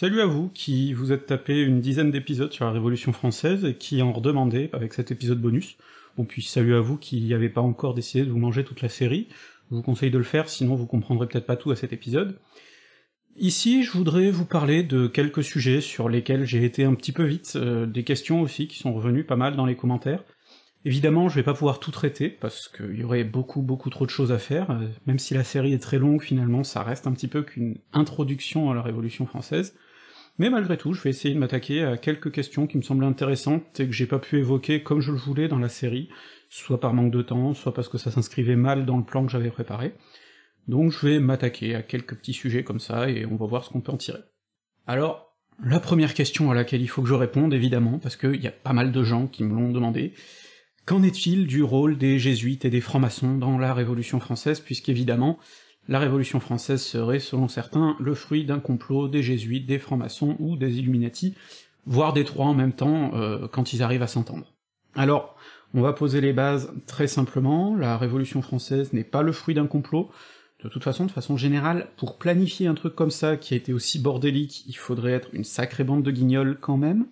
Salut à vous qui vous êtes tapé une dizaine d'épisodes sur la Révolution française et qui en redemandez avec cet épisode bonus. Bon puis salut à vous qui n'y avez pas encore décidé de vous manger toute la série, je vous conseille de le faire sinon vous comprendrez peut-être pas tout à cet épisode. Ici, je voudrais vous parler de quelques sujets sur lesquels j'ai été un petit peu vite, euh, des questions aussi qui sont revenues pas mal dans les commentaires. Évidemment, je vais pas pouvoir tout traiter, parce qu'il y aurait beaucoup beaucoup trop de choses à faire, euh, même si la série est très longue, finalement ça reste un petit peu qu'une introduction à la Révolution française, mais malgré tout, je vais essayer de m'attaquer à quelques questions qui me semblent intéressantes et que j'ai pas pu évoquer comme je le voulais dans la série, soit par manque de temps, soit parce que ça s'inscrivait mal dans le plan que j'avais préparé. Donc je vais m'attaquer à quelques petits sujets comme ça, et on va voir ce qu'on peut en tirer. Alors, la première question à laquelle il faut que je réponde, évidemment, parce qu'il y a pas mal de gens qui me l'ont demandé, qu'en est-il du rôle des jésuites et des francs-maçons dans la Révolution française, puisqu'évidemment, la Révolution française serait, selon certains, le fruit d'un complot des jésuites, des francs-maçons ou des Illuminati, voire des trois en même temps, euh, quand ils arrivent à s'entendre. Alors, on va poser les bases très simplement, la Révolution française n'est pas le fruit d'un complot, de toute façon, de façon générale, pour planifier un truc comme ça, qui a été aussi bordélique, il faudrait être une sacrée bande de guignols quand même.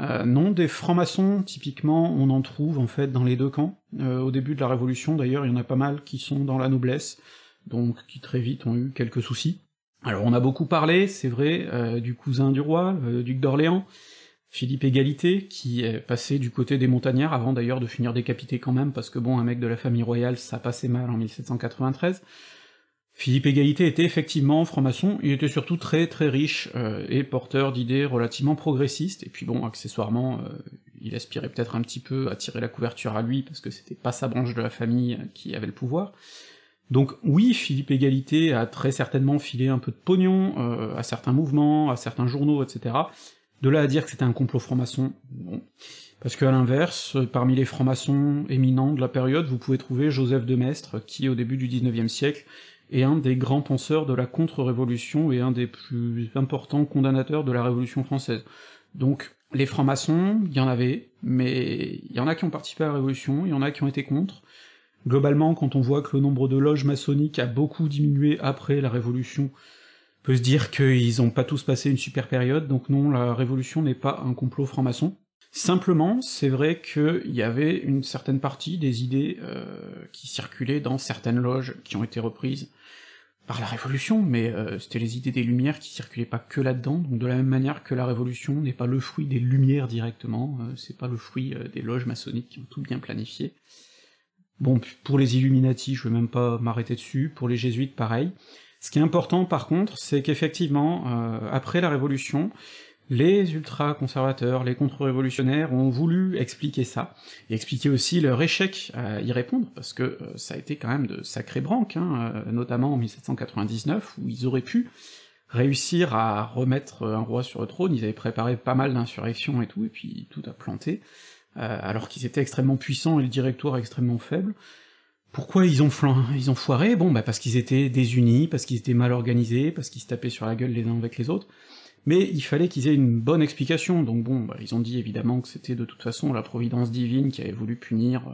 Euh, non, des francs-maçons, typiquement, on en trouve en fait dans les deux camps. Euh, au début de la Révolution, d'ailleurs, il y en a pas mal qui sont dans la noblesse, donc qui très vite ont eu quelques soucis. Alors on a beaucoup parlé, c'est vrai, euh, du cousin du roi, le duc d'Orléans, Philippe Égalité, qui est passé du côté des montagnards, avant d'ailleurs de finir décapité quand même, parce que bon, un mec de la famille royale, ça passait mal en 1793. Philippe Égalité était effectivement franc-maçon, il était surtout très très riche, euh, et porteur d'idées relativement progressistes, et puis bon, accessoirement, euh, il aspirait peut-être un petit peu à tirer la couverture à lui, parce que c'était pas sa branche de la famille qui avait le pouvoir, donc oui, Philippe Égalité a très certainement filé un peu de pognon euh, à certains mouvements, à certains journaux, etc. De là à dire que c'était un complot franc-maçon, non. Parce qu'à l'inverse, parmi les francs-maçons éminents de la période, vous pouvez trouver Joseph de Maistre, qui au début du XIXe siècle est un des grands penseurs de la contre-révolution et un des plus importants condamnateurs de la Révolution française. Donc les francs-maçons, il y en avait, mais il y en a qui ont participé à la Révolution, il y en a qui ont été contre, Globalement, quand on voit que le nombre de loges maçonniques a beaucoup diminué après la Révolution, on peut se dire qu'ils ont pas tous passé une super période, donc non, la Révolution n'est pas un complot franc-maçon. Simplement, c'est vrai qu'il y avait une certaine partie des idées euh, qui circulaient dans certaines loges, qui ont été reprises par la Révolution, mais euh, c'était les idées des Lumières qui circulaient pas que là-dedans, donc de la même manière que la Révolution n'est pas le fruit des Lumières directement, euh, c'est pas le fruit des loges maçonniques qui ont tout bien planifié. Bon, pour les Illuminati, je vais même pas m'arrêter dessus, pour les Jésuites, pareil. Ce qui est important, par contre, c'est qu'effectivement, euh, après la Révolution, les ultra-conservateurs, les contre-révolutionnaires ont voulu expliquer ça, et expliquer aussi leur échec à y répondre, parce que euh, ça a été quand même de sacrés branques, hein, euh, notamment en 1799, où ils auraient pu réussir à remettre un roi sur le trône, ils avaient préparé pas mal d'insurrections et tout, et puis tout a planté. Euh, alors qu'ils étaient extrêmement puissants et le directoire extrêmement faible. Pourquoi ils ont, ils ont foiré? Bon, bah parce qu'ils étaient désunis, parce qu'ils étaient mal organisés, parce qu'ils se tapaient sur la gueule les uns avec les autres, mais il fallait qu'ils aient une bonne explication, donc bon, bah, ils ont dit évidemment que c'était de toute façon la providence divine qui avait voulu punir euh,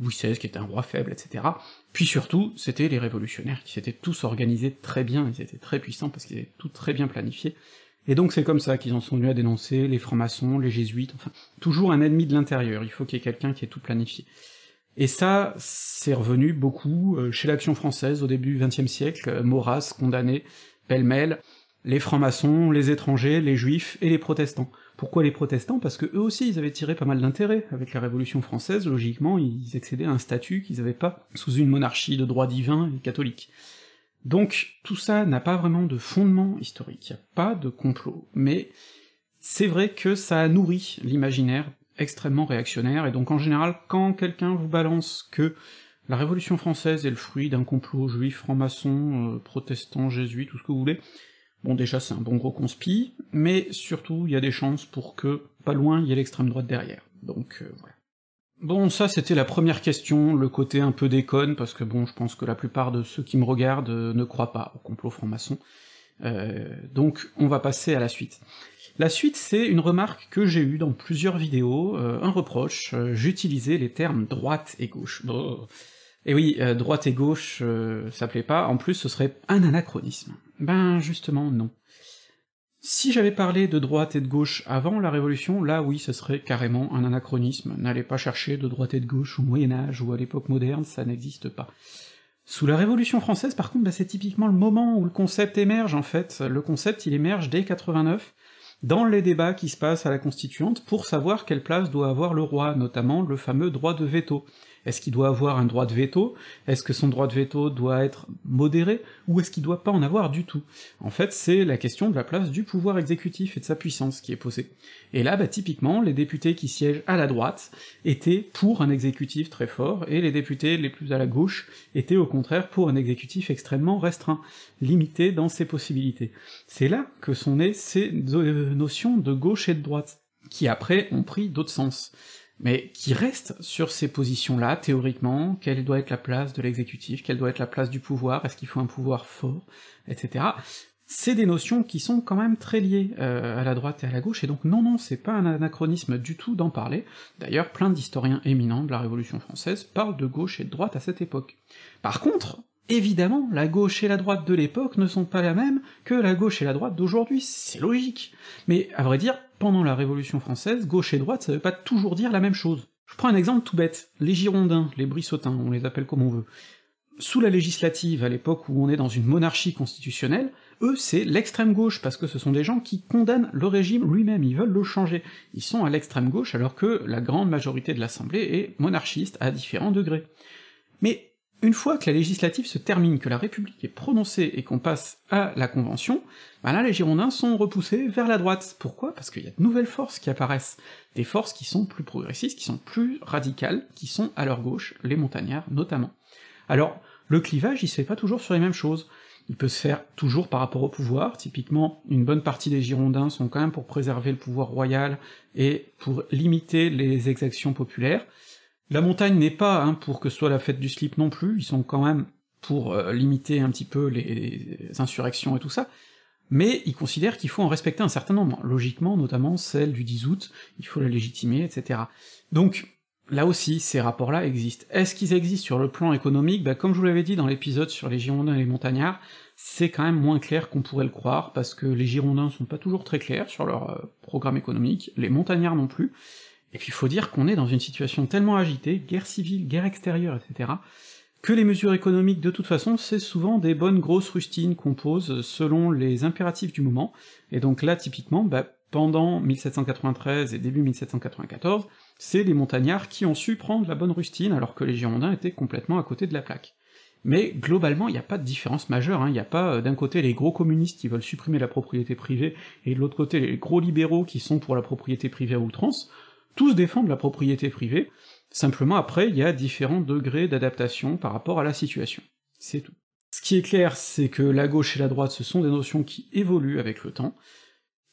Louis XVI, qui était un roi faible, etc. Puis surtout, c'était les révolutionnaires qui s'étaient tous organisés très bien, ils étaient très puissants parce qu'ils étaient tout très bien planifiés, et donc c'est comme ça qu'ils en sont venus à dénoncer les francs-maçons, les jésuites, enfin, toujours un ennemi de l'intérieur, il faut qu'il y ait quelqu'un qui ait tout planifié. Et ça, c'est revenu beaucoup euh, chez l'Action française au début du XXe siècle, euh, Maurras condamné pêle-mêle les francs-maçons, les étrangers, les juifs et les protestants. Pourquoi les protestants? Parce que eux aussi ils avaient tiré pas mal d'intérêt avec la Révolution française, logiquement ils accédaient à un statut qu'ils avaient pas sous une monarchie de droit divin et catholique. Donc tout ça n'a pas vraiment de fondement historique, n'y a pas de complot, mais c'est vrai que ça a nourri l'imaginaire extrêmement réactionnaire, et donc en général, quand quelqu'un vous balance que la Révolution française est le fruit d'un complot juif, franc-maçon, euh, protestant, jésuite, tout ce que vous voulez, bon déjà c'est un bon gros conspi, mais surtout il y a des chances pour que, pas loin, il y ait l'extrême droite derrière. Donc euh, voilà. Bon, ça c'était la première question, le côté un peu déconne, parce que bon, je pense que la plupart de ceux qui me regardent euh, ne croient pas au complot franc-maçon. Euh, donc on va passer à la suite. La suite, c'est une remarque que j'ai eue dans plusieurs vidéos, euh, un reproche, j'utilisais les termes droite et gauche. Et oui, droite et gauche, ça plaît pas, en plus ce serait un anachronisme. Ben justement non. Si j'avais parlé de droite et de gauche avant la Révolution, là oui, ce serait carrément un anachronisme, n'allez pas chercher de droite et de gauche au Moyen-Âge ou à l'époque moderne, ça n'existe pas. Sous la Révolution française, par contre, bah, c'est typiquement le moment où le concept émerge, en fait. Le concept, il émerge dès 89, dans les débats qui se passent à la Constituante, pour savoir quelle place doit avoir le roi, notamment le fameux droit de veto. Est-ce qu'il doit avoir un droit de veto? Est-ce que son droit de veto doit être modéré? Ou est-ce qu'il doit pas en avoir du tout? En fait, c'est la question de la place du pouvoir exécutif et de sa puissance qui est posée. Et là, bah, typiquement, les députés qui siègent à la droite étaient pour un exécutif très fort, et les députés les plus à la gauche étaient au contraire pour un exécutif extrêmement restreint, limité dans ses possibilités. C'est là que sont nées ces notions de gauche et de droite, qui après ont pris d'autres sens mais qui reste sur ces positions-là, théoriquement, quelle doit être la place de l'exécutif, quelle doit être la place du pouvoir, est-ce qu'il faut un pouvoir fort, etc. C'est des notions qui sont quand même très liées euh, à la droite et à la gauche, et donc non, non, c'est pas un anachronisme du tout d'en parler. D'ailleurs, plein d'historiens éminents de la Révolution française parlent de gauche et de droite à cette époque. Par contre, Évidemment, la gauche et la droite de l'époque ne sont pas la même que la gauche et la droite d'aujourd'hui, c'est logique. Mais à vrai dire, pendant la Révolution française, gauche et droite, ça veut pas toujours dire la même chose. Je prends un exemple tout bête, les Girondins, les Brissotins, on les appelle comme on veut. Sous la législative, à l'époque où on est dans une monarchie constitutionnelle, eux c'est l'extrême gauche, parce que ce sont des gens qui condamnent le régime lui-même, ils veulent le changer. Ils sont à l'extrême gauche alors que la grande majorité de l'Assemblée est monarchiste à différents degrés. Mais une fois que la législative se termine, que la République est prononcée et qu'on passe à la Convention, ben là les Girondins sont repoussés vers la droite. Pourquoi? Parce qu'il y a de nouvelles forces qui apparaissent, des forces qui sont plus progressistes, qui sont plus radicales, qui sont à leur gauche, les montagnards notamment. Alors, le clivage, il se fait pas toujours sur les mêmes choses. Il peut se faire toujours par rapport au pouvoir, typiquement une bonne partie des Girondins sont quand même pour préserver le pouvoir royal et pour limiter les exactions populaires, la montagne n'est pas hein, pour que ce soit la fête du slip non plus, ils sont quand même pour euh, limiter un petit peu les, insurrections et tout ça, mais ils considèrent qu'il faut en respecter un certain nombre, logiquement, notamment celle du 10 août, il faut la légitimer, etc. Donc, là aussi, ces rapports-là existent. Est-ce qu'ils existent sur le plan économique? Bah, Comme je vous l'avais dit dans l'épisode sur les Girondins et les montagnards, c'est quand même moins clair qu'on pourrait le croire, parce que les Girondins sont pas toujours très clairs sur leur euh, programme économique, les montagnards non plus, et puis il faut dire qu'on est dans une situation tellement agitée, guerre civile, guerre extérieure, etc., que les mesures économiques, de toute façon, c'est souvent des bonnes grosses rustines qu'on pose selon les impératifs du moment, et donc là, typiquement, bah, pendant 1793 et début 1794, c'est les montagnards qui ont su prendre la bonne rustine, alors que les Girondins étaient complètement à côté de la plaque. Mais globalement, il n'y a pas de différence majeure, il hein. n'y a pas euh, d'un côté les gros communistes qui veulent supprimer la propriété privée, et de l'autre côté les gros libéraux qui sont pour la propriété privée à outrance, tous défendent la propriété privée, simplement après il y a différents degrés d'adaptation par rapport à la situation. C'est tout. Ce qui est clair, c'est que la gauche et la droite, ce sont des notions qui évoluent avec le temps.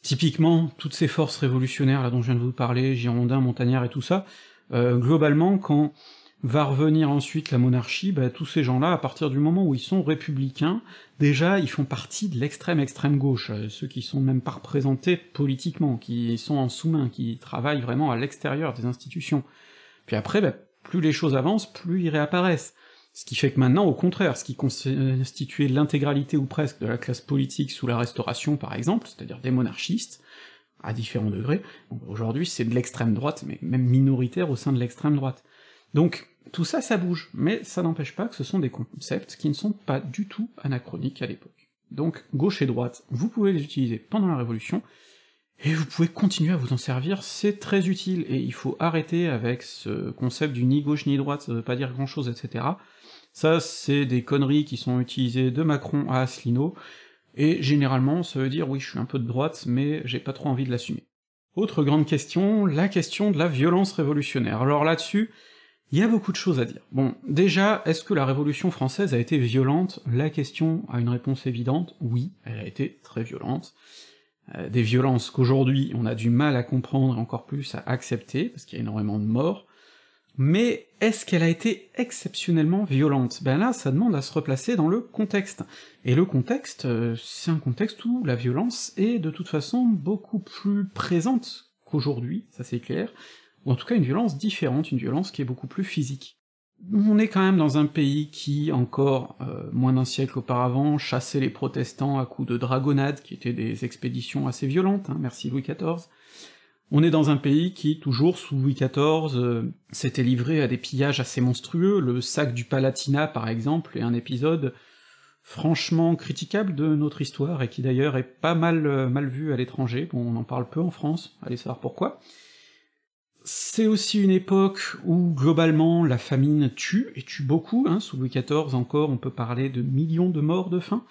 Typiquement, toutes ces forces révolutionnaires là dont je viens de vous parler, Girondins, Montagnards et tout ça, euh, globalement, quand va revenir ensuite la monarchie, bah, tous ces gens-là, à partir du moment où ils sont républicains, déjà ils font partie de l'extrême extrême gauche, euh, ceux qui sont même pas représentés politiquement, qui sont en sous-main, qui travaillent vraiment à l'extérieur des institutions. Puis après, bah, plus les choses avancent, plus ils réapparaissent. Ce qui fait que maintenant, au contraire, ce qui constituait l'intégralité ou presque de la classe politique sous la Restauration, par exemple, c'est-à-dire des monarchistes, à différents degrés, aujourd'hui c'est de l'extrême droite, mais même minoritaire au sein de l'extrême droite. Donc, tout ça, ça bouge, mais ça n'empêche pas que ce sont des concepts qui ne sont pas du tout anachroniques à l'époque. Donc, gauche et droite, vous pouvez les utiliser pendant la Révolution, et vous pouvez continuer à vous en servir, c'est très utile, et il faut arrêter avec ce concept du ni gauche ni droite, ça veut pas dire grand chose, etc. Ça, c'est des conneries qui sont utilisées de Macron à Asselineau, et généralement, ça veut dire oui, je suis un peu de droite, mais j'ai pas trop envie de l'assumer. Autre grande question, la question de la violence révolutionnaire. Alors là-dessus, il y a beaucoup de choses à dire. Bon, déjà, est-ce que la Révolution française a été violente? La question a une réponse évidente, oui, elle a été très violente. Euh, des violences qu'aujourd'hui on a du mal à comprendre et encore plus à accepter, parce qu'il y a énormément de morts, mais est-ce qu'elle a été exceptionnellement violente? Ben là, ça demande à se replacer dans le contexte. Et le contexte, euh, c'est un contexte où la violence est de toute façon beaucoup plus présente qu'aujourd'hui, ça c'est clair, en tout cas une violence différente, une violence qui est beaucoup plus physique. on est quand même dans un pays qui, encore euh, moins d'un siècle auparavant, chassait les protestants à coups de dragonnades, qui étaient des expéditions assez violentes, hein, merci Louis XIV. On est dans un pays qui, toujours sous Louis XIV, euh, s'était livré à des pillages assez monstrueux, le sac du Palatinat par exemple est un épisode franchement critiquable de notre histoire, et qui d'ailleurs est pas mal, euh, mal vu à l'étranger, bon on en parle peu en France, allez savoir pourquoi, c'est aussi une époque où, globalement, la famine tue, et tue beaucoup, hein, sous Louis XIV encore, on peut parler de millions de morts de faim,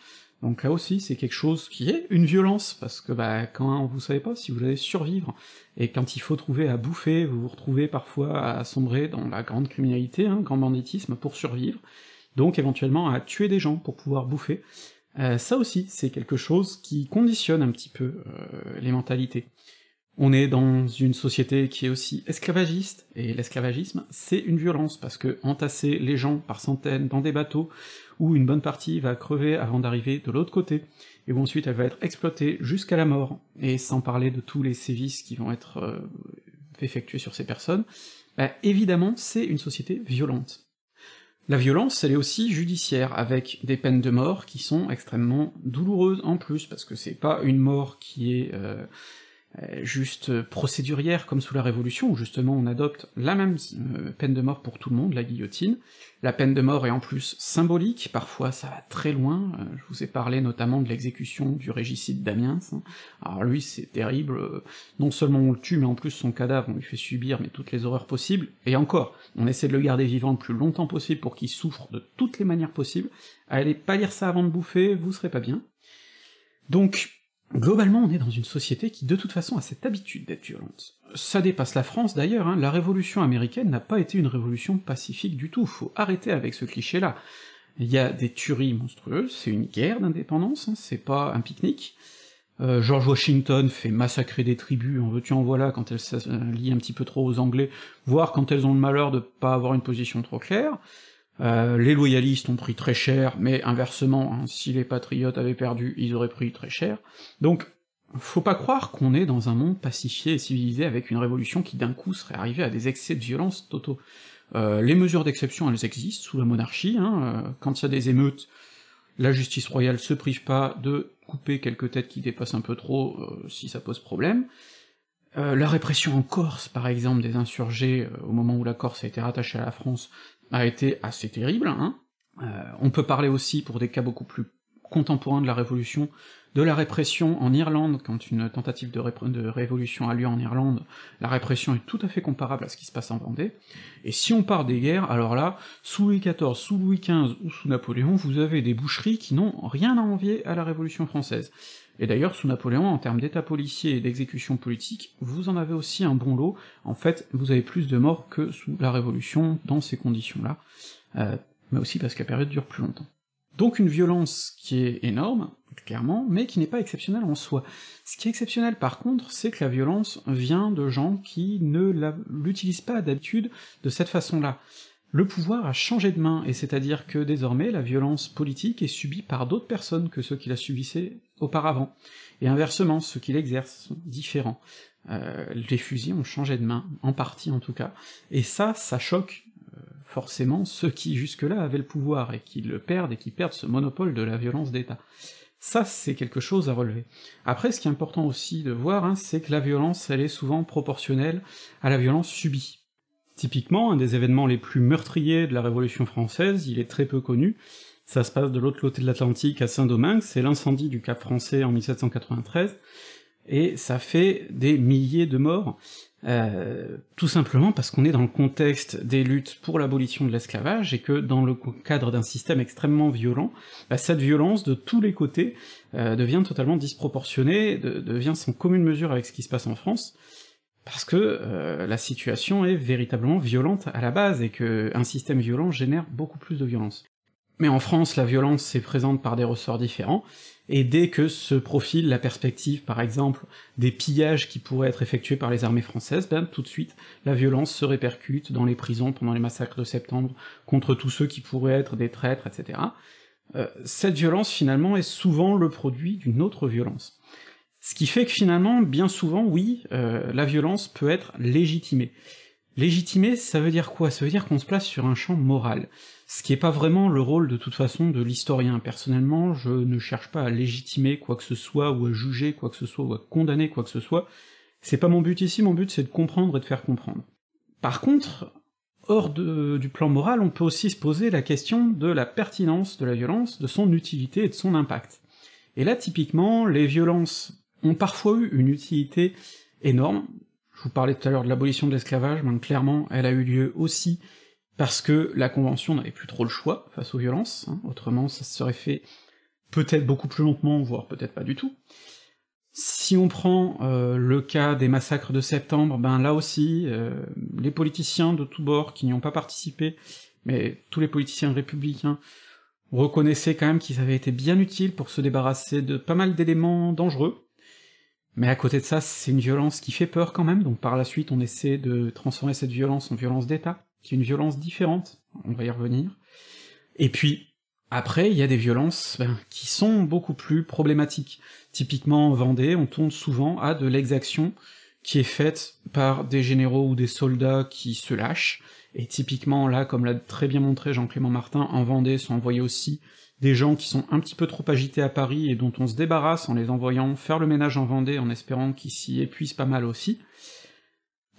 donc là aussi, c'est quelque chose qui est une violence, parce que bah, quand vous savez pas si vous allez survivre, et quand il faut trouver à bouffer, vous vous retrouvez parfois à sombrer dans la grande criminalité, hein, grand banditisme, pour survivre, donc éventuellement à tuer des gens pour pouvoir bouffer, euh, ça aussi, c'est quelque chose qui conditionne un petit peu euh, les mentalités. On est dans une société qui est aussi esclavagiste, et l'esclavagisme, c'est une violence, parce que entasser les gens par centaines dans des bateaux, où une bonne partie va crever avant d'arriver de l'autre côté, et où ensuite elle va être exploitée jusqu'à la mort, et sans parler de tous les sévices qui vont être euh, effectués sur ces personnes, bah, évidemment c'est une société violente. La violence, elle est aussi judiciaire, avec des peines de mort qui sont extrêmement douloureuses en plus, parce que c'est pas une mort qui est... Euh, juste procédurière comme sous la Révolution, où justement on adopte la même euh, peine de mort pour tout le monde, la guillotine. La peine de mort est en plus symbolique, parfois ça va très loin, euh, je vous ai parlé notamment de l'exécution du régicide d'Amiens, hein. alors lui c'est terrible, non seulement on le tue, mais en plus son cadavre on lui fait subir mais toutes les horreurs possibles, et encore, on essaie de le garder vivant le plus longtemps possible pour qu'il souffre de toutes les manières possibles, allez pas lire ça avant de bouffer, vous serez pas bien. Donc, Globalement, on est dans une société qui de toute façon a cette habitude d'être violente. Ça dépasse la France d'ailleurs, hein. la révolution américaine n'a pas été une révolution pacifique du tout, faut arrêter avec ce cliché-là. Il y a des tueries monstrueuses, c'est une guerre d'indépendance, hein, c'est pas un pique-nique. Euh, George Washington fait massacrer des tribus, en veux-tu en voilà, quand elles s'allient un petit peu trop aux Anglais, voire quand elles ont le malheur de pas avoir une position trop claire. Euh, les loyalistes ont pris très cher, mais inversement, hein, si les patriotes avaient perdu, ils auraient pris très cher. Donc, faut pas croire qu'on est dans un monde pacifié et civilisé avec une révolution qui d'un coup serait arrivée à des excès de violence totaux. Euh, les mesures d'exception, elles existent sous la monarchie, hein, euh, quand il y a des émeutes, la justice royale se prive pas de couper quelques têtes qui dépassent un peu trop si ça pose problème. la répression en Corse, par exemple, des insurgés, au moment où la Corse a été rattachée à la France, a été assez terrible, hein. Euh, on peut parler aussi, pour des cas beaucoup plus contemporains de la Révolution, de la répression en Irlande, quand une tentative de, de, révolution a lieu en Irlande, la répression est tout à fait comparable à ce qui se passe en Vendée, et si on part des guerres, alors là, sous Louis XIV, sous Louis XV ou sous Napoléon, vous avez des boucheries qui n'ont rien à envier à la Révolution française. Et d'ailleurs, sous Napoléon, en termes d'état policier et d'exécution politique, vous en avez aussi un bon lot, en fait, vous avez plus de morts que sous la Révolution dans ces conditions-là, euh, mais aussi parce que la période dure plus longtemps. Donc une violence qui est énorme, clairement, mais qui n'est pas exceptionnelle en soi. Ce qui est exceptionnel par contre, c'est que la violence vient de gens qui ne l'utilisent pas d'habitude de cette façon-là le pouvoir a changé de main, et c'est-à-dire que désormais la violence politique est subie par d'autres personnes que ceux qui la subissaient auparavant, et inversement, ceux qui l'exercent sont différents. Euh, les fusils ont changé de main, en partie en tout cas, et ça, ça choque euh, forcément ceux qui jusque-là avaient le pouvoir, et qui le perdent, et qui perdent ce monopole de la violence d'État. Ça, c'est quelque chose à relever. Après, ce qui est important aussi de voir, hein, c'est que la violence, elle est souvent proportionnelle à la violence subie. Typiquement, un des événements les plus meurtriers de la Révolution française, il est très peu connu, ça se passe de l'autre côté de l'Atlantique, à Saint-Domingue, c'est l'incendie du Cap français en 1793, et ça fait des milliers de morts, euh, tout simplement parce qu'on est dans le contexte des luttes pour l'abolition de l'esclavage, et que dans le cadre d'un système extrêmement violent, bah, cette violence de tous les côtés euh, devient totalement disproportionnée, devient sans commune mesure avec ce qui se passe en France, parce que euh, la situation est véritablement violente à la base, et que un système violent génère beaucoup plus de violence. Mais en France, la violence est présente par des ressorts différents, et dès que se profile la perspective, par exemple, des pillages qui pourraient être effectués par les armées françaises, ben tout de suite, la violence se répercute dans les prisons pendant les massacres de septembre, contre tous ceux qui pourraient être des traîtres, etc. Euh, cette violence, finalement, est souvent le produit d'une autre violence. Ce qui fait que finalement, bien souvent, oui, euh, la violence peut être légitimée. Légitimer, ça veut dire quoi? Ça veut dire qu'on se place sur un champ moral, ce qui est pas vraiment le rôle de toute façon de l'historien. Personnellement, je ne cherche pas à légitimer quoi que ce soit, ou à juger quoi que ce soit, ou à condamner quoi que ce soit, c'est pas mon but ici, mon but c'est de comprendre et de faire comprendre. Par contre, hors du plan moral, on peut aussi se poser la question de la pertinence de la violence, de son utilité et de son impact. Et là, typiquement, les violences ont parfois eu une utilité énorme, je vous parlais tout à l'heure de l'abolition de l'esclavage, mais clairement, elle a eu lieu aussi parce que la Convention n'avait plus trop le choix face aux violences, hein. autrement ça se serait fait peut-être beaucoup plus lentement, voire peut-être pas du tout. Si on prend euh, le cas des massacres de septembre, ben là aussi, euh, les politiciens de tous bords qui n'y ont pas participé, mais tous les politiciens républicains, reconnaissaient quand même qu'ils avaient été bien utiles pour se débarrasser de pas mal d'éléments dangereux, mais à côté de ça, c'est une violence qui fait peur quand même, donc par la suite on essaie de transformer cette violence en violence d'État, qui est une violence différente, on va y revenir. Et puis, après, il y a des violences ben, qui sont beaucoup plus problématiques. Typiquement en Vendée, on tourne souvent à de l'exaction qui est faite par des généraux ou des soldats qui se lâchent, et typiquement là, comme l'a très bien montré Jean-Clément Martin, en Vendée sont envoyés aussi des gens qui sont un petit peu trop agités à Paris et dont on se débarrasse en les envoyant faire le ménage en Vendée en espérant qu'ils s'y épuisent pas mal aussi.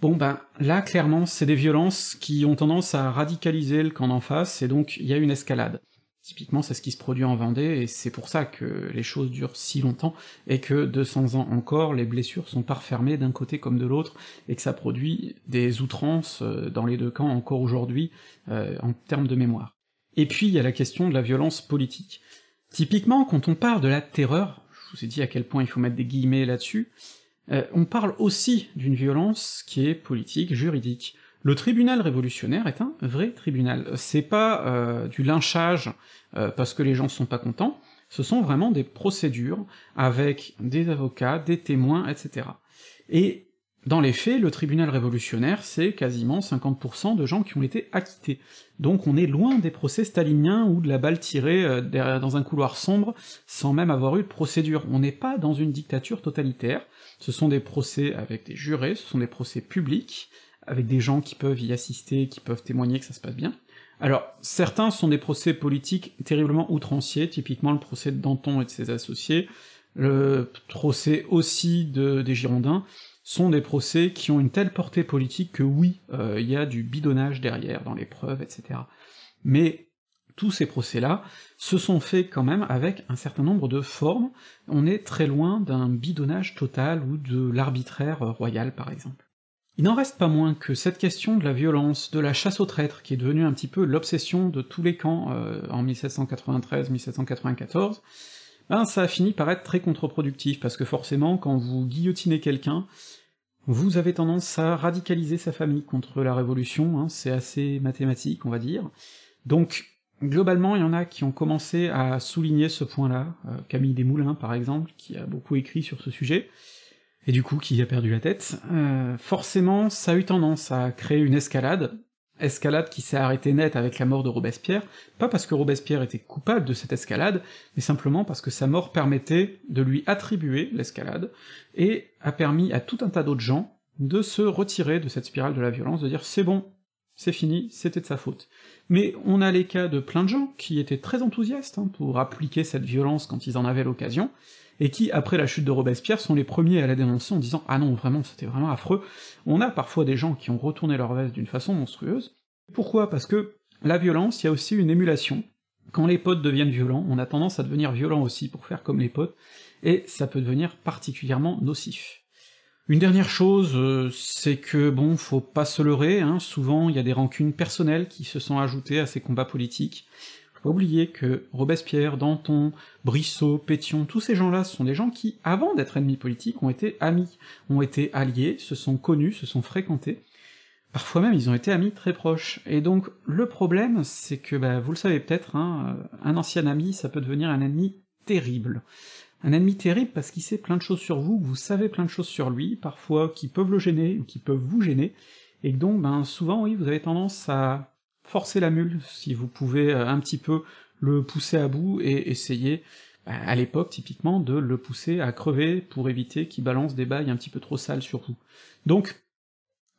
Bon ben là clairement c'est des violences qui ont tendance à radicaliser le camp d'en face, et donc il y a une escalade. Typiquement c'est ce qui se produit en Vendée, et c'est pour ça que les choses durent si longtemps, et que 200 ans encore, les blessures sont pas refermées d'un côté comme de l'autre, et que ça produit des outrances euh, dans les deux camps encore aujourd'hui, euh, en termes de mémoire. Et puis il y a la question de la violence politique. Typiquement, quand on parle de la terreur, je vous ai dit à quel point il faut mettre des guillemets là-dessus, euh, on parle aussi d'une violence qui est politique, juridique. Le tribunal révolutionnaire est un vrai tribunal. C'est pas euh, du lynchage euh, parce que les gens sont pas contents, ce sont vraiment des procédures avec des avocats, des témoins, etc. Et dans les faits, le tribunal révolutionnaire, c'est quasiment 50% de gens qui ont été acquittés. Donc on est loin des procès staliniens ou de la balle tirée euh, dans un couloir sombre sans même avoir eu de procédure. On n'est pas dans une dictature totalitaire, ce sont des procès avec des jurés, ce sont des procès publics, avec des gens qui peuvent y assister, qui peuvent témoigner que ça se passe bien. Alors, certains sont des procès politiques terriblement outranciers, typiquement le procès de Danton et de ses associés, le procès aussi de, des Girondins, sont des procès qui ont une telle portée politique que oui, euh, il y a du bidonnage derrière, dans les preuves, etc. Mais tous ces procès-là se sont faits quand même avec un certain nombre de formes, on est très loin d'un bidonnage total ou de l'arbitraire royal par exemple. Il n'en reste pas moins que cette question de la violence, de la chasse aux traîtres, qui est devenue un petit peu l'obsession de tous les camps euh, en 1793-1794, ben ça a fini par être très contre-productif, parce que forcément, quand vous guillotinez quelqu'un, vous avez tendance à radicaliser sa famille contre la Révolution, hein, c'est assez mathématique, on va dire. Donc, globalement, il y en a qui ont commencé à souligner ce point-là, euh, Camille Desmoulins par exemple, qui a beaucoup écrit sur ce sujet, et du coup qui a perdu la tête. Euh, forcément, ça a eu tendance à créer une escalade, escalade qui s'est arrêtée net avec la mort de Robespierre, pas parce que Robespierre était coupable de cette escalade, mais simplement parce que sa mort permettait de lui attribuer l'escalade, et a permis à tout un tas d'autres gens de se retirer de cette spirale de la violence, de dire c'est bon, c'est fini, c'était de sa faute. Mais on a les cas de plein de gens qui étaient très enthousiastes hein, pour appliquer cette violence quand ils en avaient l'occasion, et qui, après la chute de Robespierre, sont les premiers à la dénoncer en disant « Ah non, vraiment, c'était vraiment affreux ». On a parfois des gens qui ont retourné leur veste d'une façon monstrueuse. Pourquoi? Parce que la violence, il y a aussi une émulation. Quand les potes deviennent violents, on a tendance à devenir violent aussi pour faire comme les potes, et ça peut devenir particulièrement nocif. Une dernière chose, euh, c'est que bon, faut pas se leurrer, hein, souvent il y a des rancunes personnelles qui se sont ajoutées à ces combats politiques, faut oublier que Robespierre, Danton, Brissot, Pétion, tous ces gens-là sont des gens qui, avant d'être ennemis politiques, ont été amis, ont été alliés, se sont connus, se sont fréquentés, parfois même ils ont été amis très proches. Et donc le problème, c'est que, bah, vous le savez peut-être, hein, un ancien ami, ça peut devenir un ennemi terrible. Un ennemi terrible parce qu'il sait plein de choses sur vous, vous savez plein de choses sur lui, parfois qui peuvent le gêner, ou qui peuvent vous gêner, et donc ben souvent oui, vous avez tendance à forcer la mule, si vous pouvez euh, un petit peu le pousser à bout et essayer, à l'époque typiquement, de le pousser à crever pour éviter qu'il balance des bails un petit peu trop sales sur vous. Donc,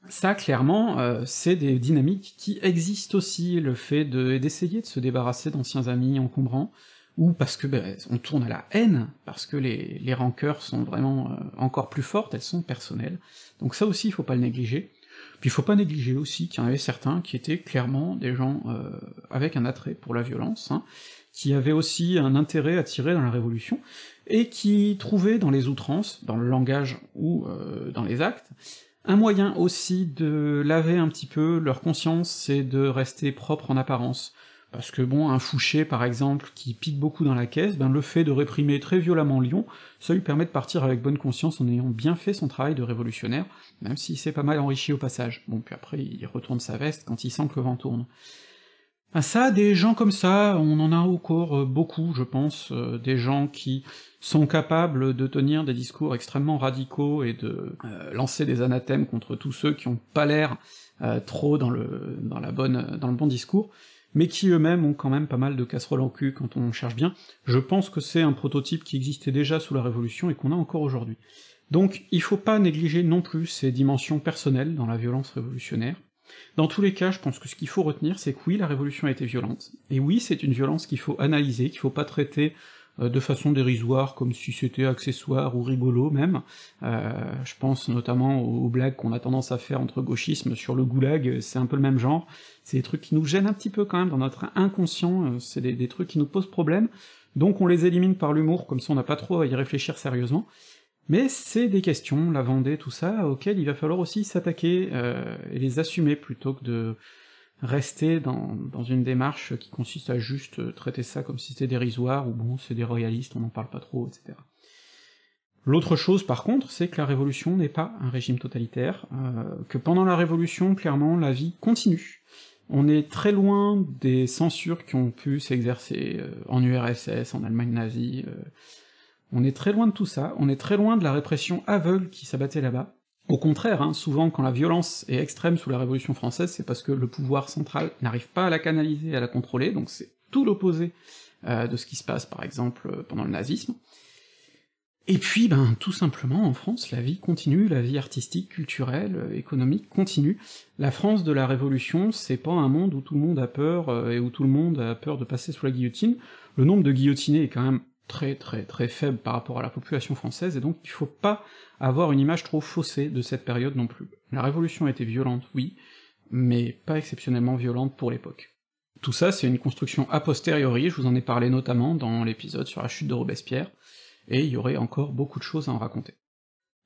Ça, clairement, euh, c'est des dynamiques qui existent aussi, le fait d'essayer de, se débarrasser d'anciens amis encombrants, ou parce que ben, on tourne à la haine, parce que les, les rancœurs sont vraiment euh, encore plus fortes, elles sont personnelles. Donc ça aussi, il faut pas le négliger. Puis il faut pas négliger aussi qu'il y en avait certains qui étaient clairement des gens euh, avec un attrait pour la violence, hein, qui avaient aussi un intérêt à tirer dans la Révolution, et qui trouvaient dans les outrances, dans le langage ou euh, dans les actes, un moyen aussi de laver un petit peu leur conscience et de rester propre en apparence, parce que bon, un Fouché par exemple, qui pique beaucoup dans la caisse, ben le fait de réprimer très violemment Lyon, ça lui permet de partir avec bonne conscience en ayant bien fait son travail de révolutionnaire, même s'il s'est pas mal enrichi au passage. Bon, puis après il retourne sa veste quand il sent que le vent tourne. Ben ça, des gens comme ça, on en a encore euh, beaucoup, je pense, euh, des gens qui sont capables de tenir des discours extrêmement radicaux et de euh, lancer des anathèmes contre tous ceux qui ont pas l'air trop dans le dans la bonne dans le bon discours, mais qui eux-mêmes ont quand même pas mal de casseroles en cul quand on cherche bien. Je pense que c'est un prototype qui existait déjà sous la Révolution et qu'on a encore aujourd'hui. Donc il faut pas négliger non plus ces dimensions personnelles dans la violence révolutionnaire. Dans tous les cas, je pense que ce qu'il faut retenir, c'est que oui, la Révolution a été violente, et oui, c'est une violence qu'il faut analyser, qu'il faut pas traiter de façon dérisoire, comme si c'était accessoire ou rigolo même. Euh, je pense notamment aux, blagues qu'on a tendance à faire entre gauchisme sur le goulag, c'est un peu le même genre. C'est des trucs qui nous gênent un petit peu quand même dans notre inconscient, euh, c'est des, trucs qui nous posent problème, donc on les élimine par l'humour, comme ça on n'a pas trop à y réfléchir sérieusement. Mais c'est des questions, la Vendée, tout ça, auxquelles il va falloir aussi s'attaquer et les assumer plutôt que de rester dans, une démarche qui consiste à juste traiter ça comme si c'était dérisoire, ou bon, c'est des royalistes, on n'en parle pas trop, etc. L'autre chose, par contre, c'est que la Révolution n'est pas un régime totalitaire, euh, que pendant la Révolution, clairement, la vie continue. On est très loin des censures qui ont pu s'exercer euh, en URSS, en Allemagne nazie, euh, on est très loin de tout ça, on est très loin de la répression aveugle qui s'abattait là-bas, au contraire, hein, souvent quand la violence est extrême sous la Révolution française, c'est parce que le pouvoir central n'arrive pas à la canaliser, à la contrôler, donc c'est tout l'opposé euh, de ce qui se passe par exemple euh, pendant le nazisme. Et puis, ben, tout simplement, en France, la vie continue, la vie artistique, culturelle, euh, économique continue. La France de la Révolution, c'est pas un monde où tout le monde a peur et où tout le monde a peur de passer sous la guillotine. Le nombre de guillotinés est quand même très très très faible par rapport à la population française, et donc il faut pas avoir une image trop faussée de cette période non plus. La Révolution a été violente, oui, mais pas exceptionnellement violente pour l'époque. Tout ça, c'est une construction a posteriori, je vous en ai parlé notamment dans l'épisode sur la chute de Robespierre, et il y aurait encore beaucoup de choses à en raconter.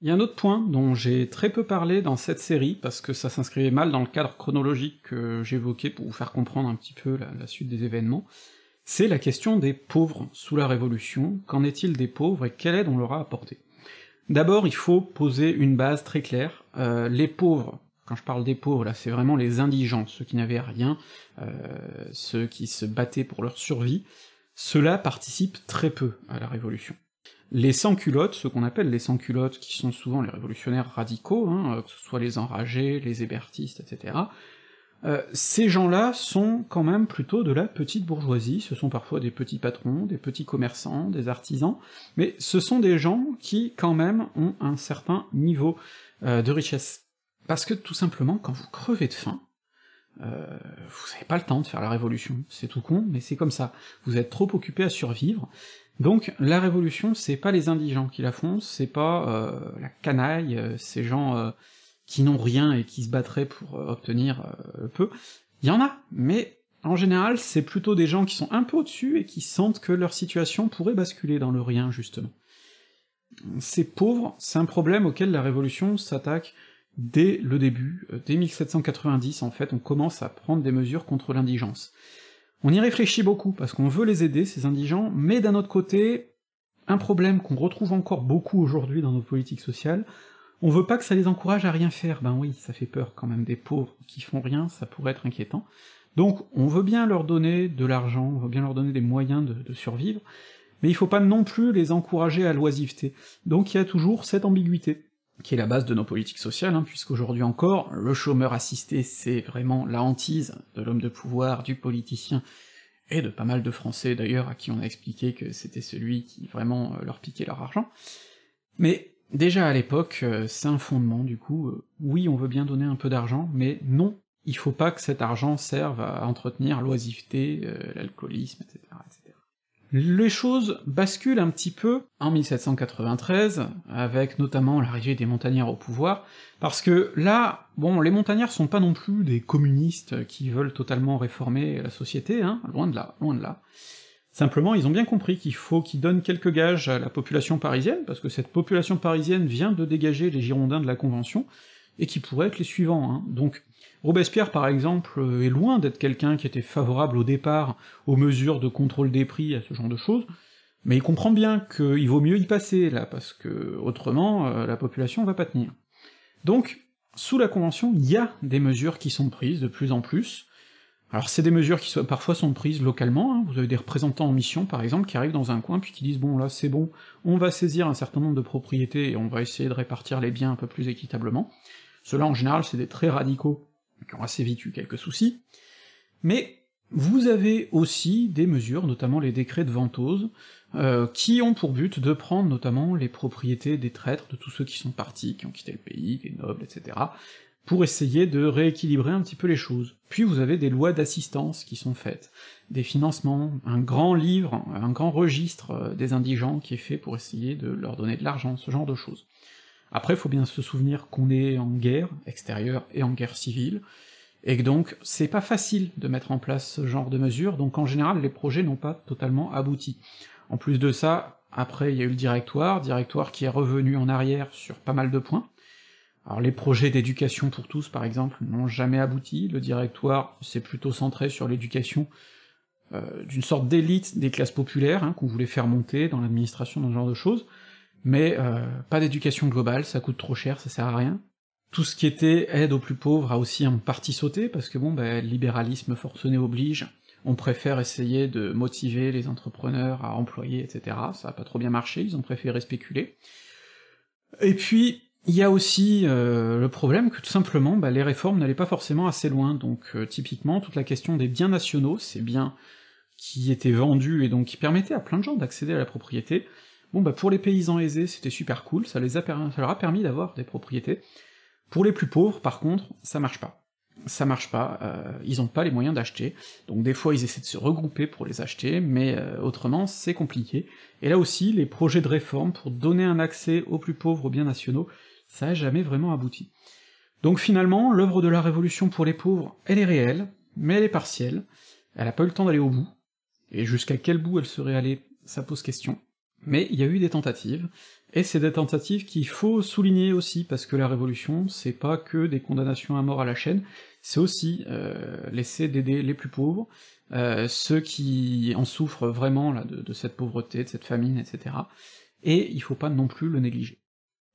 Il y a un autre point dont j'ai très peu parlé dans cette série, parce que ça s'inscrivait mal dans le cadre chronologique que j'évoquais pour vous faire comprendre un petit peu la, la suite des événements, c'est la question des pauvres sous la Révolution, qu'en est-il des pauvres et quelle aide on leur a apporté D'abord, il faut poser une base très claire, euh, les pauvres, quand je parle des pauvres, là, c'est vraiment les indigents, ceux qui n'avaient rien, euh, ceux qui se battaient pour leur survie, ceux-là participent très peu à la Révolution. Les sans-culottes, ce qu'on appelle les sans-culottes, qui sont souvent les révolutionnaires radicaux, hein, que ce soit les enragés, les hébertistes, etc., euh, ces gens-là sont quand même plutôt de la petite bourgeoisie, ce sont parfois des petits patrons, des petits commerçants, des artisans, mais ce sont des gens qui quand même ont un certain niveau euh, de richesse. Parce que tout simplement, quand vous crevez de faim, euh, vous n'avez pas le temps de faire la révolution, c'est tout con, mais c'est comme ça, vous êtes trop occupé à survivre, donc la révolution, c'est pas les indigents qui la font, c'est pas la canaille, ces gens qui n'ont rien et qui se battraient pour euh, obtenir euh, peu, il y en a, mais en général, c'est plutôt des gens qui sont un peu au-dessus et qui sentent que leur situation pourrait basculer dans le rien, justement. Ces pauvres, c'est un problème auquel la Révolution s'attaque dès le début, euh, dès 1790 en fait, on commence à prendre des mesures contre l'indigence. On y réfléchit beaucoup, parce qu'on veut les aider, ces indigents, mais d'un autre côté, un problème qu'on retrouve encore beaucoup aujourd'hui dans nos politiques sociales, on veut pas que ça les encourage à rien faire, ben oui, ça fait peur quand même des pauvres qui font rien, ça pourrait être inquiétant. Donc on veut bien leur donner de l'argent, on veut bien leur donner des moyens de, survivre, mais il faut pas non plus les encourager à l'oisiveté. Donc il y a toujours cette ambiguïté, qui est la base de nos politiques sociales, hein, puisqu'aujourd'hui encore, le chômeur assisté, c'est vraiment la hantise de l'homme de pouvoir, du politicien, et de pas mal de Français d'ailleurs, à qui on a expliqué que c'était celui qui vraiment euh, leur piquait leur argent. Mais déjà à l'époque, euh, c'est un fondement, du coup, euh, oui, on veut bien donner un peu d'argent, mais non, il faut pas que cet argent serve à entretenir l'oisiveté, euh, l'alcoolisme, etc., etc. Les choses basculent un petit peu en 1793, avec notamment l'arrivée des montagnards au pouvoir, parce que là, bon, les montagnards sont pas non plus des communistes qui veulent totalement réformer la société, hein, loin de là, loin de là. Simplement, ils ont bien compris qu'il faut qu'ils donnent quelques gages à la population parisienne, parce que cette population parisienne vient de dégager les Girondins de la Convention, et qui pourraient être les suivants, hein. Donc, Robespierre, par exemple, est loin d'être quelqu'un qui était favorable au départ aux mesures de contrôle des prix, à ce genre de choses, mais il comprend bien qu'il vaut mieux y passer, là, parce que autrement, euh, la population va pas tenir. Donc, sous la Convention, il y a des mesures qui sont prises de plus en plus, alors c'est des mesures qui parfois sont prises localement, hein. vous avez des représentants en mission par exemple qui arrivent dans un coin puis qui disent bon là c'est bon, on va saisir un certain nombre de propriétés et on va essayer de répartir les biens un peu plus équitablement. Cela en général c'est des très radicaux qui ont assez vite eu quelques soucis, mais vous avez aussi des mesures, notamment les décrets de ventose, euh, qui ont pour but de prendre notamment les propriétés des traîtres, de tous ceux qui sont partis, qui ont quitté le pays, des nobles, etc., pour essayer de rééquilibrer un petit peu les choses. Puis vous avez des lois d'assistance qui sont faites, des financements, un grand livre, un grand registre euh, des indigents qui est fait pour essayer de leur donner de l'argent, ce genre de choses. Après, faut bien se souvenir qu'on est en guerre extérieure et en guerre civile, et que donc c'est pas facile de mettre en place ce genre de mesures, donc en général les projets n'ont pas totalement abouti. En plus de ça, après il y a eu le directoire, directoire qui est revenu en arrière sur pas mal de points, alors les projets d'éducation pour tous, par exemple, n'ont jamais abouti, le directoire s'est plutôt centré sur l'éducation euh, d'une sorte d'élite des classes populaires, hein, qu'on voulait faire monter dans l'administration, dans ce genre de choses, mais euh, pas d'éducation globale, ça coûte trop cher, ça sert à rien. Tout ce qui était aide aux plus pauvres a aussi en partie sauté, parce que bon, ben, libéralisme forcené oblige, on préfère essayer de motiver les entrepreneurs à employer, etc., ça a pas trop bien marché, ils ont préféré spéculer. Et puis, il y a aussi euh, le problème que tout simplement bah, les réformes n'allaient pas forcément assez loin, donc euh, typiquement toute la question des biens nationaux, ces biens qui étaient vendus et donc qui permettaient à plein de gens d'accéder à la propriété, bon bah pour les paysans aisés c'était super cool, ça, les a ça leur a permis d'avoir des propriétés, pour les plus pauvres par contre, ça marche pas. Ça marche pas, euh, ils ont pas les moyens d'acheter, donc des fois ils essaient de se regrouper pour les acheter, mais autrement c'est compliqué, et là aussi les projets de réforme pour donner un accès aux plus pauvres aux biens nationaux, ça a jamais vraiment abouti. Donc finalement, l'œuvre de la Révolution pour les pauvres, elle est réelle, mais elle est partielle, elle a pas eu le temps d'aller au bout, et jusqu'à quel bout elle serait allée, ça pose question. Mais il y a eu des tentatives, et c'est des tentatives qu'il faut souligner aussi, parce que la Révolution, c'est pas que des condamnations à mort à la chaîne, c'est aussi euh, l'essai d'aider les plus pauvres, euh, ceux qui en souffrent vraiment là, de, de cette pauvreté, de cette famine, etc. Et il faut pas non plus le négliger.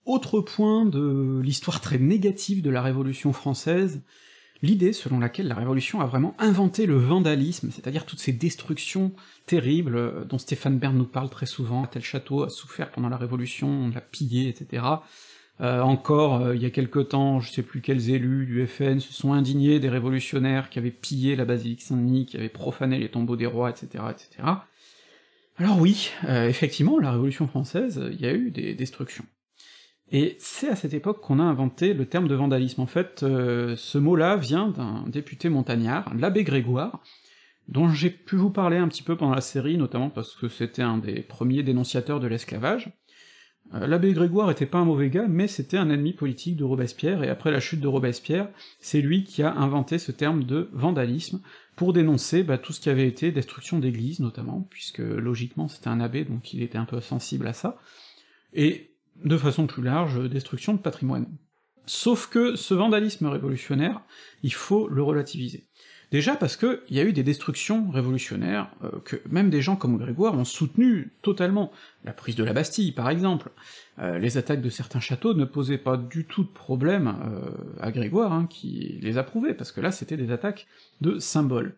Autre point de l'histoire très négative de la Révolution française, l'idée selon laquelle la Révolution a vraiment inventé le vandalisme, c'est-à-dire toutes ces destructions terribles euh, dont Stéphane Bern nous parle très souvent, tel château a souffert pendant la Révolution, on l'a pillé, etc. Euh, encore, euh, il y a quelque temps, je sais plus quels élus du FN se sont indignés des révolutionnaires qui avaient pillé la basilique Saint-Denis, qui avaient profané les tombeaux des rois, etc., etc. Alors oui, effectivement, la Révolution française, il y a eu des destructions. Et c'est à cette époque qu'on a inventé le terme de vandalisme. En fait, euh, ce mot-là vient d'un député montagnard, l'abbé Grégoire, dont j'ai pu vous parler un petit peu pendant la série, notamment parce que c'était un des premiers dénonciateurs de l'esclavage. Euh, l'abbé Grégoire était pas un mauvais gars, mais c'était un ennemi politique de Robespierre, et après la chute de Robespierre, c'est lui qui a inventé ce terme de vandalisme, pour dénoncer bah, tout ce qui avait été destruction d'églises, notamment, puisque logiquement c'était un abbé, donc il était un peu sensible à ça, et de façon plus large, destruction de patrimoine. Sauf que ce vandalisme révolutionnaire, il faut le relativiser. Déjà parce que il y a eu des destructions révolutionnaires euh, que même des gens comme Grégoire ont soutenu totalement. La prise de la Bastille, par exemple. Euh, les attaques de certains châteaux ne posaient pas du tout de problème euh, à Grégoire, hein, qui les approuvait, parce que là c'était des attaques de symboles.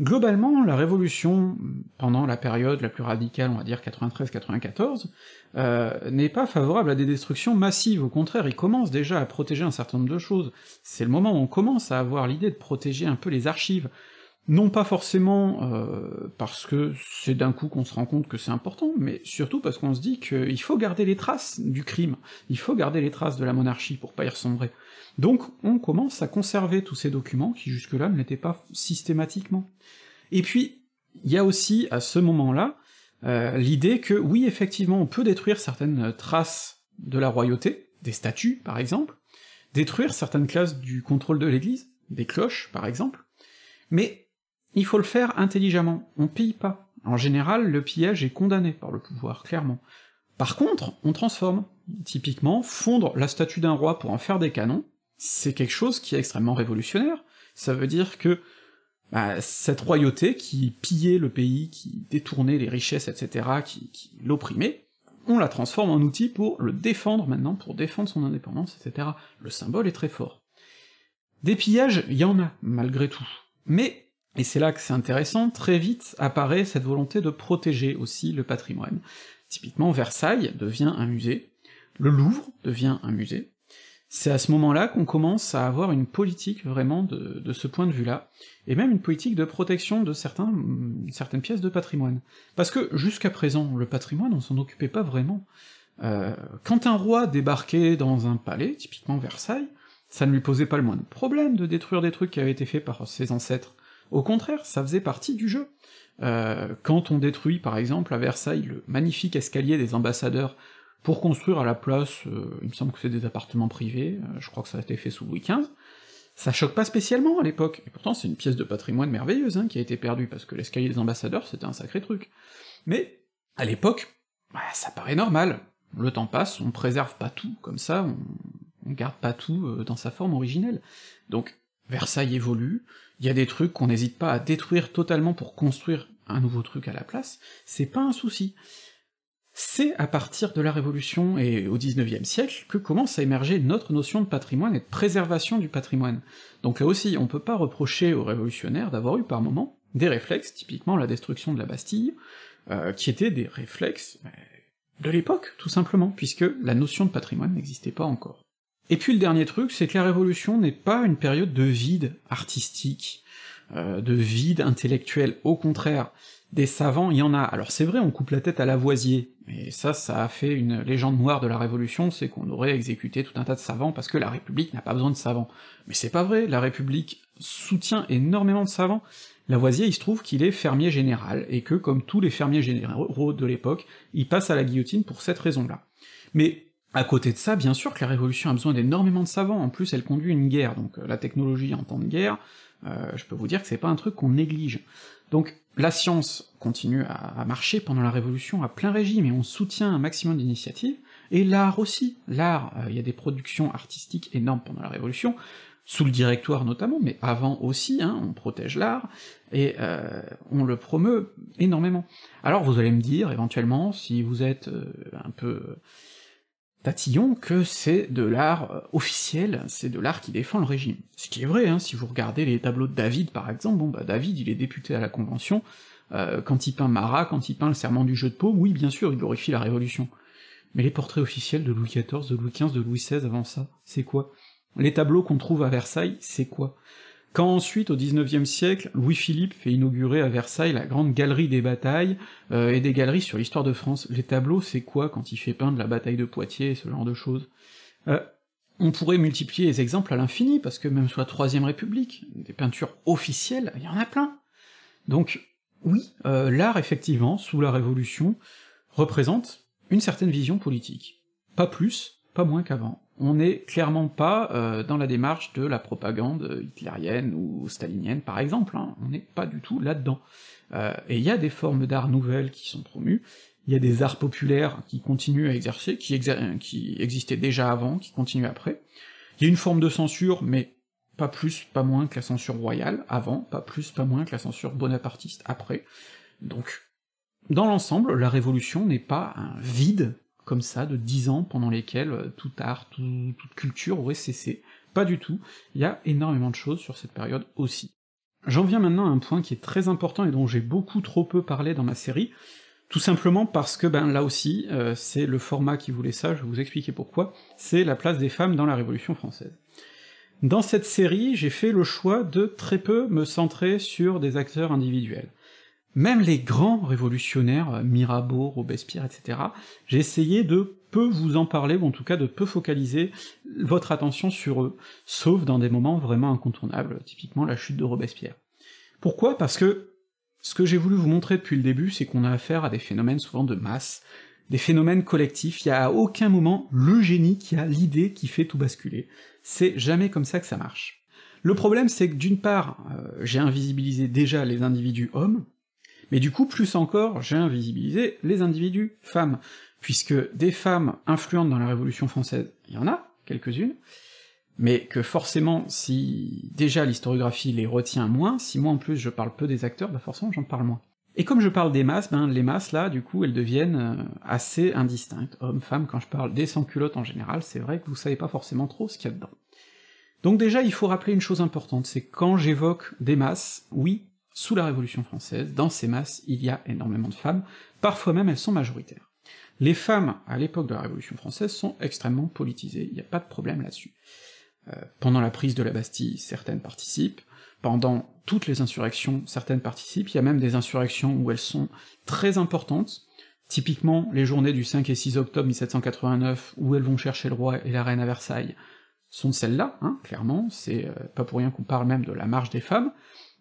Globalement, la Révolution, pendant la période la plus radicale, on va dire 93-94, euh, n'est pas favorable à des destructions massives, au contraire, il commence déjà à protéger un certain nombre de choses. C'est le moment où on commence à avoir l'idée de protéger un peu les archives. Non pas forcément euh, parce que c'est d'un coup qu'on se rend compte que c'est important, mais surtout parce qu'on se dit qu'il faut garder les traces du crime, il faut garder les traces de la monarchie pour pas y ressembrer. Donc on commence à conserver tous ces documents qui jusque-là ne l'étaient pas systématiquement. Et puis, il y a aussi, à ce moment-là, euh, l'idée que oui, effectivement, on peut détruire certaines traces de la royauté, des statues par exemple, détruire certaines classes du contrôle de l'Église, des cloches par exemple, mais il faut le faire intelligemment, on pille pas. En général, le pillage est condamné par le pouvoir, clairement. Par contre, on transforme. Typiquement, fondre la statue d'un roi pour en faire des canons, c'est quelque chose qui est extrêmement révolutionnaire. Ça veut dire que bah, cette royauté qui pillait le pays, qui détournait les richesses, etc., qui, qui l'opprimait, on la transforme en outil pour le défendre maintenant, pour défendre son indépendance, etc. Le symbole est très fort. Des pillages, il y en a, malgré tout. Mais et c'est là que c'est intéressant, très vite apparaît cette volonté de protéger aussi le patrimoine. Typiquement, Versailles devient un musée, le Louvre devient un musée, c'est à ce moment-là qu'on commence à avoir une politique vraiment de, ce point de vue-là, et même une politique de protection de certains, certaines pièces de patrimoine. Parce que jusqu'à présent, le patrimoine, on s'en occupait pas vraiment. Euh, quand un roi débarquait dans un palais, typiquement Versailles, ça ne lui posait pas le moindre problème de détruire des trucs qui avaient été faits par ses ancêtres. Au contraire, ça faisait partie du jeu. Euh, quand on détruit par exemple à Versailles le magnifique escalier des ambassadeurs pour construire à la place, euh, il me semble que c'est des appartements privés, euh, je crois que ça a été fait sous Louis XV, ça choque pas spécialement à l'époque, et pourtant c'est une pièce de patrimoine merveilleuse hein, qui a été perdue, parce que l'escalier des ambassadeurs c'était un sacré truc. Mais, à l'époque, bah, ça paraît normal, le temps passe, on préserve pas tout, comme ça, on, on garde pas tout dans sa forme originelle. Donc, Versailles évolue, il y a des trucs qu'on n'hésite pas à détruire totalement pour construire un nouveau truc à la place, c'est pas un souci. C'est à partir de la Révolution et au XIXe siècle que commence à émerger notre notion de patrimoine et de préservation du patrimoine. Donc là aussi, on peut pas reprocher aux révolutionnaires d'avoir eu par moments des réflexes, typiquement la destruction de la Bastille, euh, qui étaient des réflexes bah, de l'époque, tout simplement, puisque la notion de patrimoine n'existait pas encore. Et puis le dernier truc, c'est que la Révolution n'est pas une période de vide artistique, euh, de vide intellectuel, au contraire, des savants, il y en a. Alors c'est vrai, on coupe la tête à Lavoisier, et ça, ça a fait une légende noire de la Révolution, c'est qu'on aurait exécuté tout un tas de savants parce que la République n'a pas besoin de savants. Mais c'est pas vrai, la République soutient énormément de savants. Lavoisier, il se trouve qu'il est fermier général, et que, comme tous les fermiers généraux de l'époque, il passe à la guillotine pour cette raison-là. Mais à côté de ça, bien sûr que la Révolution a besoin d'énormément de savants, en plus elle conduit une guerre, donc euh, la technologie en temps de guerre, euh, je peux vous dire que c'est pas un truc qu'on néglige. Donc la science continue à, marcher pendant la Révolution à plein régime, et on soutient un maximum d'initiatives, et l'art aussi, l'art, euh, il y a des productions artistiques énormes pendant la Révolution, sous le directoire notamment, mais avant aussi, hein, on protège l'art, et on le promeut énormément. Alors vous allez me dire, éventuellement, si vous êtes un peu Tatillon que c'est de l'art euh, officiel, c'est de l'art qui défend le régime. Ce qui est vrai, hein, si vous regardez les tableaux de David par exemple, bon bah David il est député à la Convention, euh, quand il peint Marat, quand il peint le serment du jeu de paume, oui bien sûr il glorifie la Révolution. Mais les portraits officiels de Louis XIV, de Louis XV, de Louis XVI avant ça, c'est quoi? Les tableaux qu'on trouve à Versailles, c'est quoi? Quand ensuite, au XIXe siècle, Louis-Philippe fait inaugurer à Versailles la grande galerie des batailles, euh, et des galeries sur l'histoire de France, les tableaux, c'est quoi quand il fait peindre la bataille de Poitiers et ce genre de choses? Euh, On pourrait multiplier les exemples à l'infini, parce que même sous la Troisième République, des peintures officielles, il y en a plein. Donc, oui, euh, l'art, effectivement, sous la Révolution, représente une certaine vision politique. Pas plus, pas moins qu'avant on n'est clairement pas euh, dans la démarche de la propagande hitlérienne ou stalinienne, par exemple, hein. on n'est pas du tout là-dedans. Euh, et il y a des formes d'art nouvelles qui sont promues, il y a des arts populaires qui continuent à exercer, qui existaient déjà avant, qui continuent après, il y a une forme de censure, mais pas plus, pas moins que la censure royale avant, pas plus, pas moins que la censure bonapartiste après, donc dans l'ensemble, la Révolution n'est pas un vide comme ça, de dix ans pendant lesquels euh, tout art, toute culture aurait cessé. Pas du tout, il y a énormément de choses sur cette période aussi. J'en viens maintenant à un point qui est très important et dont j'ai beaucoup trop peu parlé dans ma série, tout simplement parce que, ben là aussi, euh, c'est le format qui voulait ça, je vais vous expliquer pourquoi, c'est la place des femmes dans la Révolution française. Dans cette série, j'ai fait le choix de très peu me centrer sur des acteurs individuels. Même les grands révolutionnaires, Mirabeau, Robespierre, etc., j'ai essayé de peu vous en parler, ou en tout cas de peu focaliser votre attention sur eux, sauf dans des moments vraiment incontournables, typiquement la chute de Robespierre. Pourquoi? Parce que ce que j'ai voulu vous montrer depuis le début, c'est qu'on a affaire à des phénomènes souvent de masse, des phénomènes collectifs, il y a à aucun moment le génie qui a l'idée qui fait tout basculer. C'est jamais comme ça que ça marche. Le problème, c'est que d'une part, euh, j'ai invisibilisé déjà les individus hommes, mais du coup, plus encore, j'ai invisibilisé les individus femmes, puisque des femmes influentes dans la Révolution française, il y en a, quelques-unes, mais que forcément, si déjà l'historiographie les retient moins, si moi en plus je parle peu des acteurs, bah forcément j'en parle moins. Et comme je parle des masses, ben les masses là, du coup, elles deviennent euh, assez indistinctes. Hommes, femmes, quand je parle des sans-culottes en général, c'est vrai que vous savez pas forcément trop ce qu'il y a dedans. Donc déjà, il faut rappeler une chose importante, c'est quand j'évoque des masses, oui, sous la Révolution française, dans ces masses, il y a énormément de femmes, parfois même elles sont majoritaires. Les femmes, à l'époque de la Révolution française, sont extrêmement politisées, il n'y a pas de problème là-dessus. Euh, pendant la prise de la Bastille, certaines participent, pendant toutes les insurrections, certaines participent, il y a même des insurrections où elles sont très importantes, typiquement les journées du 5 et 6 octobre 1789, où elles vont chercher le roi et la reine à Versailles, sont celles-là, hein, clairement, c'est euh, pas pour rien qu'on parle même de la marche des femmes,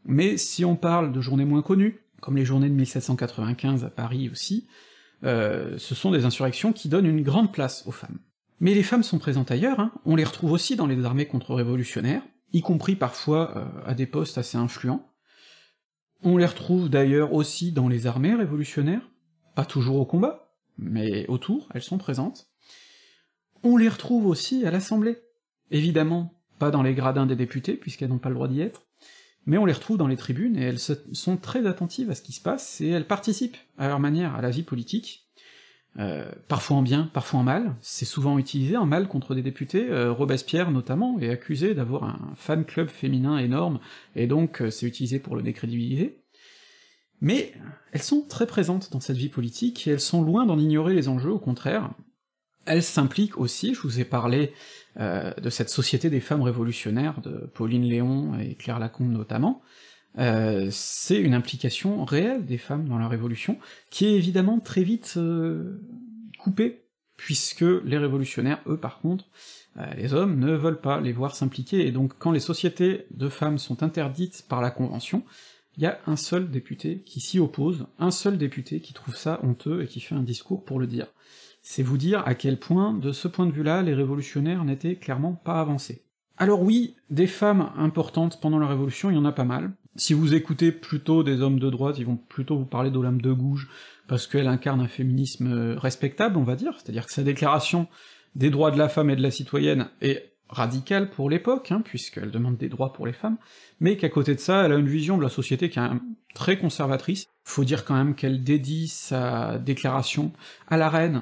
mais si on parle de journées moins connues, comme les journées de 1795 à Paris aussi, euh, ce sont des insurrections qui donnent une grande place aux femmes. Mais les femmes sont présentes ailleurs, hein. on les retrouve aussi dans les armées contre-révolutionnaires, y compris parfois euh, à des postes assez influents. On les retrouve d'ailleurs aussi dans les armées révolutionnaires, pas toujours au combat, mais autour, elles sont présentes. On les retrouve aussi à l'Assemblée. Évidemment, pas dans les gradins des députés, puisqu'elles n'ont pas le droit d'y être, mais on les retrouve dans les tribunes, et elles sont très attentives à ce qui se passe, et elles participent à leur manière à la vie politique, euh, parfois en bien, parfois en mal, c'est souvent utilisé en mal contre des députés, euh, Robespierre notamment est accusé d'avoir un fan club féminin énorme, et donc euh, c'est utilisé pour le décrédibiliser. Mais elles sont très présentes dans cette vie politique, et elles sont loin d'en ignorer les enjeux, au contraire, elles s'impliquent aussi, je vous ai parlé de cette société des femmes révolutionnaires de Pauline Léon et Claire Lacombe notamment, euh, c'est une implication réelle des femmes dans la Révolution, qui est évidemment très vite euh, coupée, puisque les révolutionnaires, eux par contre, euh, les hommes ne veulent pas les voir s'impliquer, et donc quand les sociétés de femmes sont interdites par la Convention, il y a un seul député qui s'y oppose, un seul député qui trouve ça honteux et qui fait un discours pour le dire. C'est vous dire à quel point, de ce point de vue-là, les révolutionnaires n'étaient clairement pas avancés. Alors oui, des femmes importantes pendant la Révolution, il y en a pas mal, si vous écoutez plutôt des hommes de droite, ils vont plutôt vous parler d'Olympe de Gouges, parce qu'elle incarne un féminisme euh, respectable, on va dire, c'est-à-dire que sa déclaration des droits de la femme et de la citoyenne est radicale pour l'époque, hein, puisqu'elle demande des droits pour les femmes, mais qu'à côté de ça, elle a une vision de la société qui est très conservatrice. Faut dire quand même qu'elle dédie sa déclaration à la reine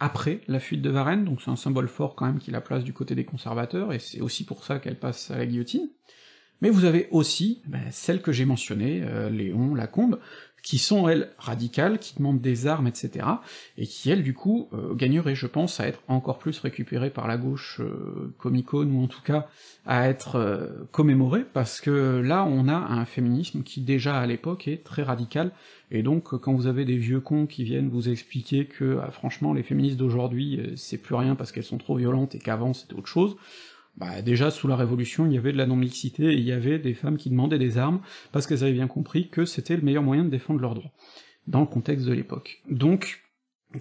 après la fuite de Varennes, donc c'est un symbole fort quand même qui la place du côté des conservateurs, et c'est aussi pour ça qu'elle passe à la guillotine. Mais vous avez aussi ben, celles que j'ai mentionnées, euh, Léon, Lacombe, qui sont, elles, radicales, qui demandent des armes, etc., et qui, elles, du coup, euh, gagneraient, je pense, à être encore plus récupérées par la gauche euh, ou en tout cas à être euh, commémorées, parce que là, on a un féminisme qui, déjà à l'époque, est très radical, et donc, quand vous avez des vieux cons qui viennent vous expliquer que, ah, franchement, les féministes d'aujourd'hui, c'est plus rien parce qu'elles sont trop violentes et qu'avant c'était autre chose, bah déjà sous la Révolution, il y avait de la non-mixité, et il y avait des femmes qui demandaient des armes, parce qu'elles avaient bien compris que c'était le meilleur moyen de défendre leurs droits, dans le contexte de l'époque. Donc,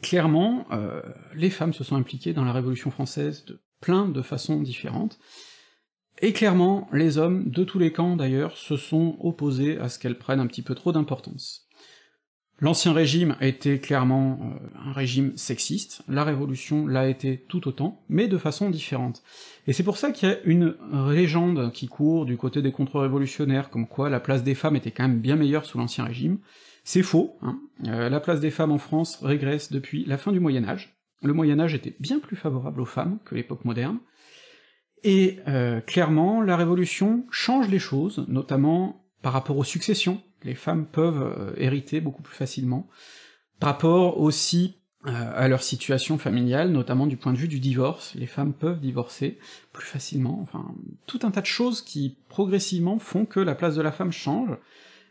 clairement, euh, les femmes se sont impliquées dans la Révolution française de plein de façons différentes, et clairement, les hommes, de tous les camps d'ailleurs, se sont opposés à ce qu'elles prennent un petit peu trop d'importance. L'Ancien Régime était clairement euh, un régime sexiste, la Révolution l'a été tout autant, mais de façon différente. Et c'est pour ça qu'il y a une légende qui court du côté des contre-révolutionnaires, comme quoi la place des femmes était quand même bien meilleure sous l'Ancien Régime. C'est faux, hein. Euh, la place des femmes en France régresse depuis la fin du Moyen Âge. Le Moyen Âge était bien plus favorable aux femmes que l'époque moderne, et euh, clairement, la Révolution change les choses, notamment par rapport aux successions, les femmes peuvent euh, hériter beaucoup plus facilement, par rapport aussi à leur situation familiale, notamment du point de vue du divorce. Les femmes peuvent divorcer plus facilement, enfin, tout un tas de choses qui, progressivement, font que la place de la femme change,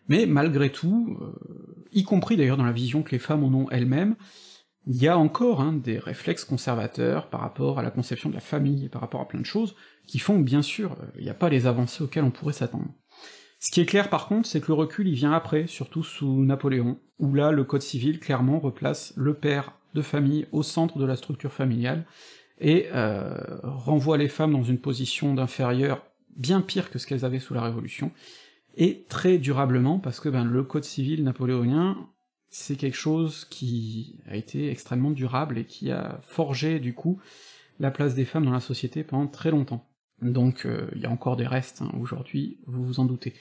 mais malgré tout, euh, y compris d'ailleurs dans la vision que les femmes en ont elles-mêmes, il y a encore hein, des réflexes conservateurs par rapport à la conception de la famille, et par rapport à plein de choses, qui font que bien sûr, il n'y a pas les avancées auxquelles on pourrait s'attendre. Ce qui est clair par contre, c'est que le recul il vient après, surtout sous Napoléon, où là le code civil clairement replace le père de famille au centre de la structure familiale, et euh, renvoie les femmes dans une position d'inférieur bien pire que ce qu'elles avaient sous la Révolution, et très durablement, parce que ben, le code civil napoléonien, c'est quelque chose qui a été extrêmement durable et qui a forgé du coup la place des femmes dans la société pendant très longtemps. Donc euh, il y a encore des restes hein, aujourd'hui, vous vous en doutez.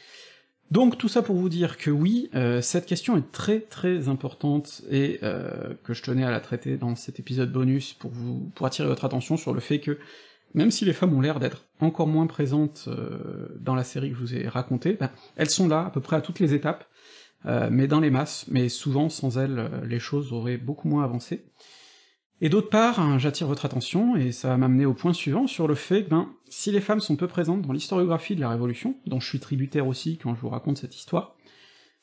Donc tout ça pour vous dire que oui, euh, cette question est très très importante et euh, que je tenais à la traiter dans cet épisode bonus pour vous pour attirer votre attention sur le fait que même si les femmes ont l'air d'être encore moins présentes dans la série que je vous ai racontée, ben, elles sont là à peu près à toutes les étapes, mais dans les masses, mais souvent sans elles les choses auraient beaucoup moins avancé. Et d'autre part, hein, j'attire votre attention, et ça va m'amener au point suivant, sur le fait que, ben, si les femmes sont peu présentes dans l'historiographie de la Révolution, dont je suis tributaire aussi quand je vous raconte cette histoire,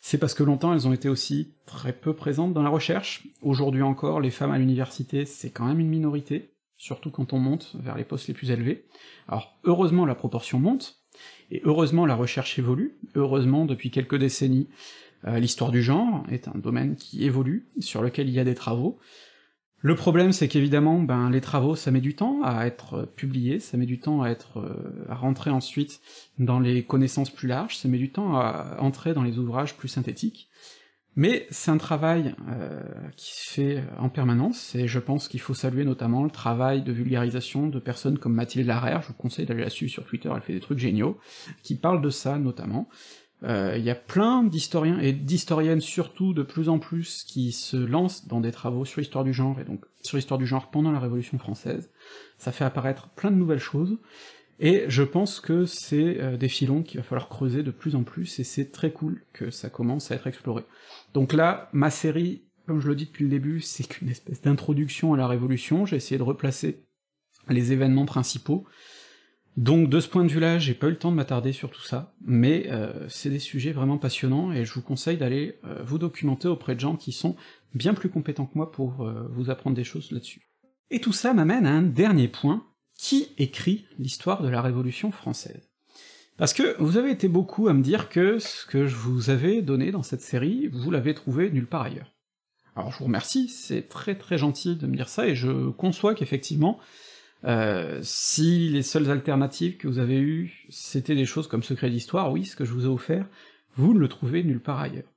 c'est parce que longtemps elles ont été aussi très peu présentes dans la recherche. Aujourd'hui encore, les femmes à l'université, c'est quand même une minorité, surtout quand on monte vers les postes les plus élevés. Alors, heureusement la proportion monte, et heureusement la recherche évolue, heureusement depuis quelques décennies, euh, l'histoire du genre est un domaine qui évolue, sur lequel il y a des travaux, le problème, c'est qu'évidemment, ben, les travaux, ça met du temps à être publiés, ça met du temps à être, euh, à rentrer ensuite dans les connaissances plus larges, ça met du temps à entrer dans les ouvrages plus synthétiques, mais c'est un travail euh, qui se fait en permanence, et je pense qu'il faut saluer notamment le travail de vulgarisation de personnes comme Mathilde Larère, je vous conseille d'aller la suivre sur Twitter, elle fait des trucs géniaux, qui parlent de ça notamment, euh, il y a plein d'historiens, et d'historiennes surtout de plus en plus, qui se lancent dans des travaux sur l'histoire du genre, et donc sur l'histoire du genre pendant la Révolution française. Ça fait apparaître plein de nouvelles choses, et je pense que c'est euh, des filons qu'il va falloir creuser de plus en plus, et c'est très cool que ça commence à être exploré. Donc là, ma série, comme je le dis depuis le début, c'est qu'une espèce d'introduction à la Révolution, j'ai essayé de replacer les événements principaux, donc de ce point de vue-là, j'ai pas eu le temps de m'attarder sur tout ça, mais euh, c'est des sujets vraiment passionnants, et je vous conseille d'aller euh, vous documenter auprès de gens qui sont bien plus compétents que moi pour euh, vous apprendre des choses là-dessus. Et tout ça m'amène à un dernier point, qui écrit l'histoire de la Révolution française Parce que vous avez été beaucoup à me dire que ce que je vous avais donné dans cette série, vous l'avez trouvé nulle part ailleurs. Alors je vous remercie, c'est très très gentil de me dire ça, et je conçois qu'effectivement, euh, si les seules alternatives que vous avez eues, c'était des choses comme Secret d'Histoire, oui, ce que je vous ai offert, vous ne le trouvez nulle part ailleurs.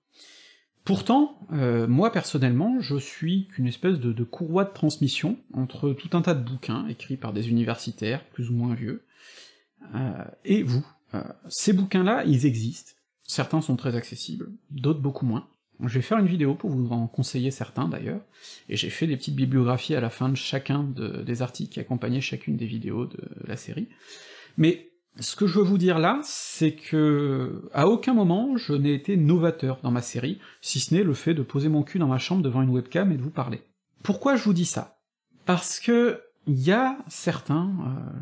Pourtant, euh, moi personnellement, je suis qu'une espèce de, courroie de transmission entre tout un tas de bouquins écrits par des universitaires, plus ou moins vieux, euh, et vous. Ces bouquins-là, ils existent, certains sont très accessibles, d'autres beaucoup moins, je vais faire une vidéo pour vous en conseiller certains d'ailleurs, et j'ai fait des petites bibliographies à la fin de chacun des articles qui accompagnaient chacune des vidéos de la série. Mais ce que je veux vous dire là, c'est que à aucun moment je n'ai été novateur dans ma série, si ce n'est le fait de poser mon cul dans ma chambre devant une webcam et de vous parler. Pourquoi je vous dis ça? Parce que il y a certains, euh,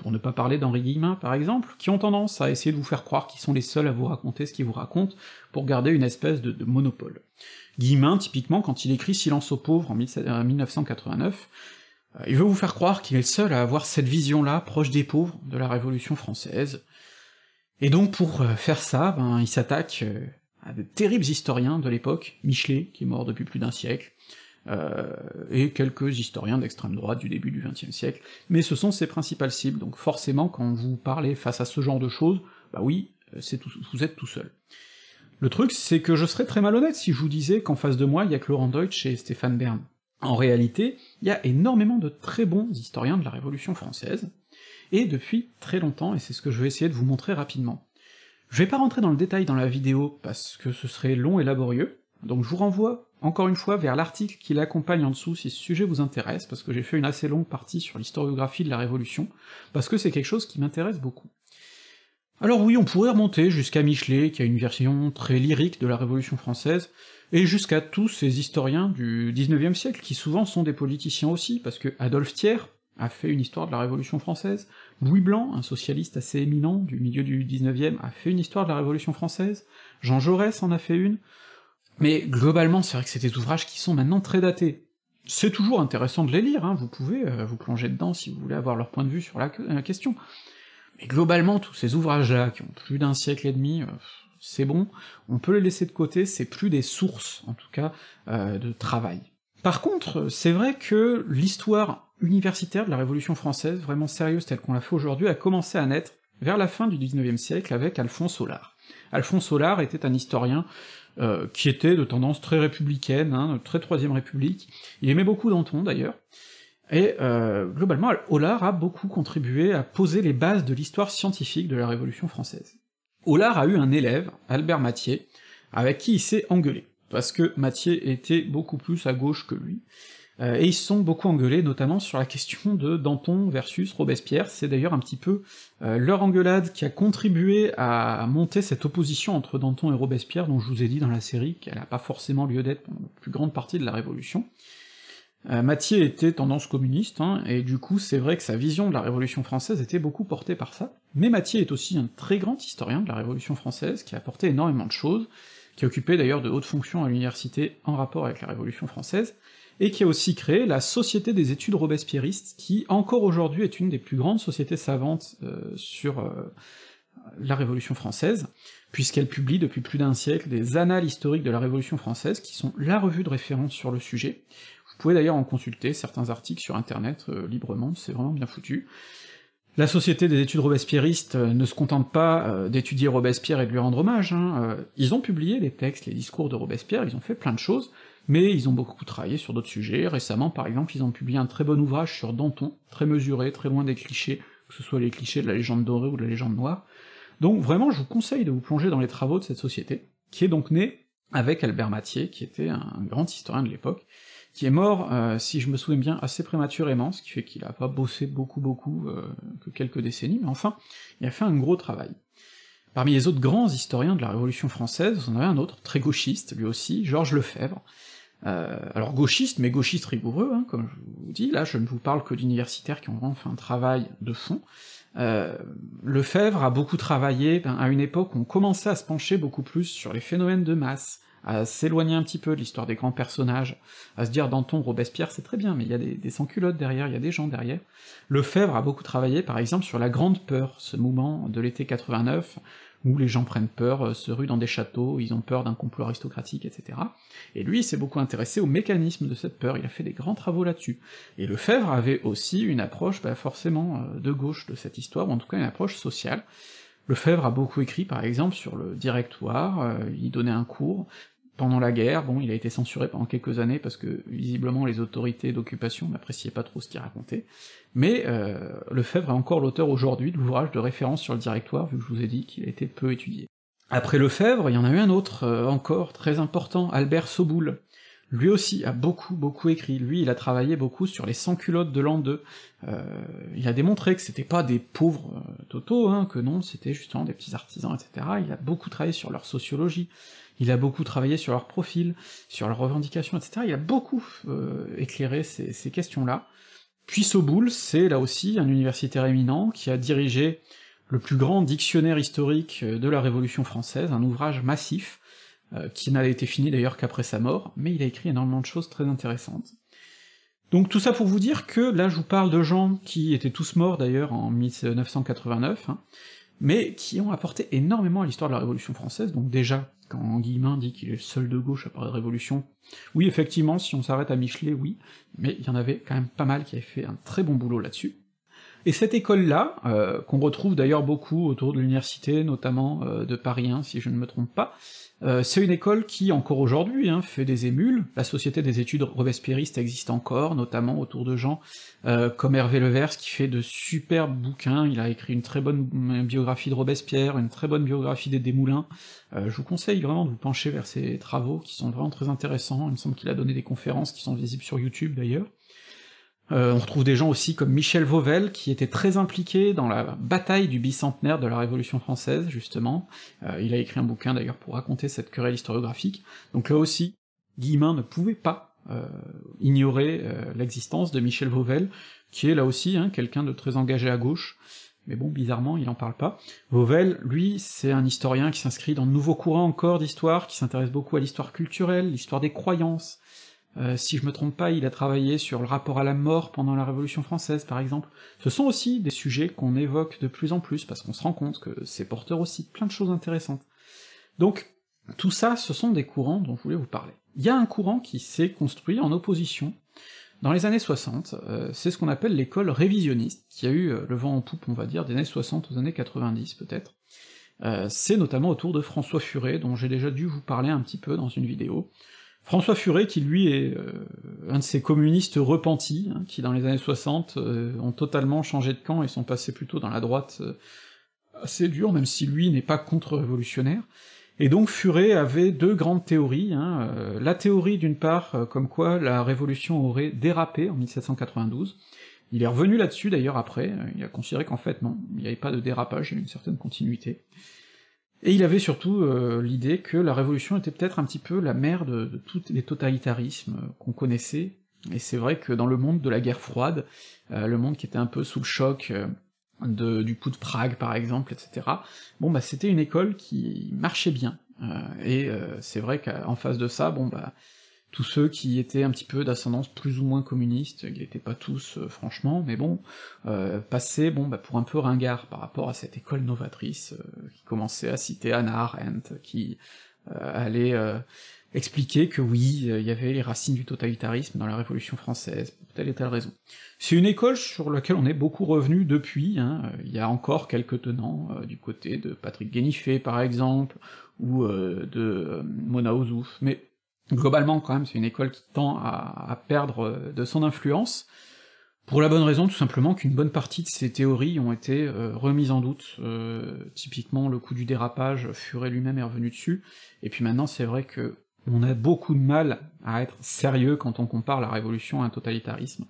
pour ne pas parler d'Henri Guillemin par exemple, qui ont tendance à essayer de vous faire croire qu'ils sont les seuls à vous raconter ce qu'ils vous racontent, pour garder une espèce de, monopole. Guillemin, typiquement, quand il écrit Silence aux pauvres en 1989, euh, il veut vous faire croire qu'il est le seul à avoir cette vision-là, proche des pauvres, de la Révolution française, et donc pour euh, faire ça, ben, il s'attaque euh, à de terribles historiens de l'époque, Michelet, qui est mort depuis plus d'un siècle, euh, et quelques historiens d'extrême droite du début du XXe siècle, mais ce sont ses principales cibles, donc forcément quand vous parlez face à ce genre de choses, bah oui, c'est tout, vous êtes tout seul. Le truc, c'est que je serais très malhonnête si je vous disais qu'en face de moi, il y a que Laurent Deutsch et Stéphane Bern. En réalité, il y a énormément de très bons historiens de la Révolution française, et depuis très longtemps, et c'est ce que je vais essayer de vous montrer rapidement. Je vais pas rentrer dans le détail dans la vidéo, parce que ce serait long et laborieux, donc je vous renvoie encore une fois vers l'article qui l'accompagne en dessous si ce sujet vous intéresse, parce que j'ai fait une assez longue partie sur l'historiographie de la Révolution, parce que c'est quelque chose qui m'intéresse beaucoup. Alors oui, on pourrait remonter jusqu'à Michelet, qui a une version très lyrique de la Révolution française, et jusqu'à tous ces historiens du XIXe siècle, qui souvent sont des politiciens aussi, parce que Adolphe Thiers a fait une histoire de la Révolution française, Louis Blanc, un socialiste assez éminent du milieu du XIXe, a fait une histoire de la Révolution française, Jean Jaurès en a fait une, mais globalement c'est vrai que c'est des ouvrages qui sont maintenant très datés. C'est toujours intéressant de les lire, hein, vous pouvez euh, vous plonger dedans si vous voulez avoir leur point de vue sur la, question. Mais globalement, tous ces ouvrages-là, qui ont plus d'un siècle et demi, euh, c'est bon, on peut les laisser de côté, c'est plus des sources, en tout cas, euh, de travail. Par contre, c'est vrai que l'histoire universitaire de la Révolution française, vraiment sérieuse telle qu'on l'a fait aujourd'hui, a commencé à naître vers la fin du XIXe siècle avec Alphonse Solar. Alphonse Solar était un historien euh, qui était de tendance très républicaine, hein, très Troisième République, il aimait beaucoup Danton d'ailleurs, et euh, globalement, Hollard a beaucoup contribué à poser les bases de l'histoire scientifique de la Révolution française. Hollard a eu un élève, Albert Mathieu, avec qui il s'est engueulé, parce que Mathieu était beaucoup plus à gauche que lui, euh, et ils se sont beaucoup engueulés, notamment sur la question de Danton versus Robespierre, c'est d'ailleurs un petit peu euh, leur engueulade qui a contribué à monter cette opposition entre Danton et Robespierre, dont je vous ai dit dans la série qu'elle n'a pas forcément lieu d'être pendant la plus grande partie de la Révolution. Euh, Mathieu était tendance communiste, hein, et du coup c'est vrai que sa vision de la Révolution française était beaucoup portée par ça, mais Mathieu est aussi un très grand historien de la Révolution française, qui a apporté énormément de choses, qui a occupé d'ailleurs de hautes fonctions à l'université en rapport avec la Révolution française, et qui a aussi créé la Société des études robespierristes, qui encore aujourd'hui est une des plus grandes sociétés savantes euh, sur euh, la Révolution française, puisqu'elle publie depuis plus d'un siècle des annales historiques de la Révolution française, qui sont la revue de référence sur le sujet, vous pouvez d'ailleurs en consulter certains articles sur internet euh, librement, c'est vraiment bien foutu. La Société des études robespierristes ne se contente pas d'étudier Robespierre et de lui rendre hommage, hein, ils ont publié les textes, les discours de Robespierre, ils ont fait plein de choses, mais ils ont beaucoup travaillé sur d'autres sujets. Récemment, par exemple, ils ont publié un très bon ouvrage sur Danton, très mesuré, très loin des clichés, que ce soit les clichés de la légende dorée ou de la légende noire. Donc vraiment, je vous conseille de vous plonger dans les travaux de cette société, qui est donc née avec Albert Mathieu, qui était un grand historien de l'époque, qui est mort, euh, si je me souviens bien, assez prématurément, ce qui fait qu'il a pas bossé beaucoup beaucoup, euh, que quelques décennies, mais enfin, il a fait un gros travail. Parmi les autres grands historiens de la Révolution française, en avez un autre, très gauchiste, lui aussi, Georges Lefebvre. Euh, alors gauchiste, mais gauchiste rigoureux, hein, comme je vous dis, là je ne vous parle que d'universitaires qui ont vraiment fait un travail de fond. Euh, Lefebvre a beaucoup travaillé ben, à une époque où on commençait à se pencher beaucoup plus sur les phénomènes de masse, à s'éloigner un petit peu de l'histoire des grands personnages, à se dire Danton, Robespierre, c'est très bien, mais il y a des, sans-culottes derrière, il y a des gens derrière. Lefebvre a beaucoup travaillé, par exemple, sur la Grande Peur, ce moment de l'été 89, où les gens prennent peur, euh, se ruent dans des châteaux, ils ont peur d'un complot aristocratique, etc. Et lui, il s'est beaucoup intéressé au mécanisme de cette peur, il a fait des grands travaux là-dessus. Et Lefebvre avait aussi une approche, bah, forcément, euh, de gauche de cette histoire, ou en tout cas une approche sociale, Lefebvre a beaucoup écrit, par exemple, sur le directoire, euh, il donnait un cours, pendant la guerre, bon, il a été censuré pendant quelques années parce que visiblement les autorités d'occupation n'appréciaient pas trop ce qu'il racontait, mais euh, Lefebvre est encore l'auteur aujourd'hui de l'ouvrage de référence sur le directoire, vu que je vous ai dit qu'il a été peu étudié. Après Lefebvre, il y en a eu un autre, euh, encore, très important, Albert Soboul. Lui aussi a beaucoup, beaucoup écrit. Lui, il a travaillé beaucoup sur les sans-culottes de l'an 2. Euh, il a démontré que c'était pas des pauvres euh, totaux, hein, que non, c'était justement des petits artisans, etc. Il a beaucoup travaillé sur leur sociologie, il a beaucoup travaillé sur leur profil, sur leurs revendications, etc. Il a beaucoup euh, éclairé ces, questions-là. Puis Soboul, c'est là aussi un universitaire éminent qui a dirigé le plus grand dictionnaire historique de la Révolution française, un ouvrage massif, euh, qui n'a été fini d'ailleurs qu'après sa mort, mais il a écrit énormément de choses très intéressantes. Donc tout ça pour vous dire que là je vous parle de gens qui étaient tous morts d'ailleurs en 1989, hein, mais qui ont apporté énormément à l'histoire de la Révolution française, donc déjà, quand Guillemin dit qu'il est le seul de gauche à parler de Révolution, oui effectivement, si on s'arrête à Michelet, oui, mais il y en avait quand même pas mal qui avaient fait un très bon boulot là-dessus. Et cette école-là, euh, qu'on retrouve d'ailleurs beaucoup autour de l'université, notamment euh, de Paris 1, si je ne me trompe pas, euh, c'est une école qui, encore aujourd'hui, hein, fait des émules, la Société des études robespierristes existe encore, notamment autour de gens comme Hervé Levers, qui fait de superbes bouquins, il a écrit une très bonne biographie de Robespierre, une très bonne biographie des Desmoulins, je vous conseille vraiment de vous pencher vers ses travaux, qui sont vraiment très intéressants, il me semble qu'il a donné des conférences qui sont visibles sur YouTube d'ailleurs. Euh, on retrouve des gens aussi comme Michel Vauvel, qui était très impliqué dans la bataille du bicentenaire de la Révolution française, justement. Euh, il a écrit un bouquin d'ailleurs pour raconter cette querelle historiographique. Donc là aussi, Guillemin ne pouvait pas euh, ignorer l'existence de Michel Vauvel, qui est là aussi hein, quelqu'un de très engagé à gauche, mais bon, bizarrement, il en parle pas. Vauvel, lui, c'est un historien qui s'inscrit dans de nouveaux courants encore d'histoire, qui s'intéresse beaucoup à l'histoire culturelle, l'histoire des croyances, euh, si je me trompe pas, il a travaillé sur le rapport à la mort pendant la Révolution française, par exemple. Ce sont aussi des sujets qu'on évoque de plus en plus, parce qu'on se rend compte que c'est porteur aussi plein de choses intéressantes. Donc, tout ça, ce sont des courants dont je voulais vous parler. Il y a un courant qui s'est construit en opposition dans les années 60, euh, c'est ce qu'on appelle l'école révisionniste, qui a eu euh, le vent en poupe, on va dire, des années 60 aux années 90 peut-être. c'est notamment autour de François Furet, dont j'ai déjà dû vous parler un petit peu dans une vidéo, François Furet, qui lui est euh, un de ces communistes repentis, hein, qui dans les années 60 euh, ont totalement changé de camp et sont passés plutôt dans la droite euh, assez dure, même si lui n'est pas contre-révolutionnaire. Et donc Furet avait deux grandes théories, hein, la théorie d'une part comme quoi la révolution aurait dérapé en 1792, il est revenu là-dessus d'ailleurs après, il a considéré qu'en fait non, il n'y avait pas de dérapage, il y avait une certaine continuité. Et il avait surtout euh, l'idée que la Révolution était peut-être un petit peu la mère de, tous les totalitarismes qu'on connaissait, et c'est vrai que dans le monde de la guerre froide, euh, le monde qui était un peu sous le choc euh, du coup de Prague par exemple, etc., bon bah c'était une école qui marchait bien, et c'est vrai qu'en face de ça, bon bah tous ceux qui étaient un petit peu d'ascendance plus ou moins communiste, ils n'étaient pas tous euh, franchement, mais bon, euh, passaient bon, bah, pour un peu ringard par rapport à cette école novatrice euh, qui commençait à citer Anna Arendt, qui euh, allait expliquer que oui, il y avait les racines du totalitarisme dans la Révolution française, pour telle et telle raison. C'est une école sur laquelle on est beaucoup revenu depuis, hein, il y a encore quelques tenants, du côté de Patrick Guéniffé par exemple, ou de Mona Ozouf, mais Globalement, quand même, c'est une école qui tend à, perdre euh, de son influence, pour la bonne raison tout simplement qu'une bonne partie de ces théories ont été euh, remises en doute, euh, typiquement le coup du dérapage, Furet lui-même est revenu dessus, et puis maintenant c'est vrai que on a beaucoup de mal à être sérieux quand on compare la révolution à un totalitarisme.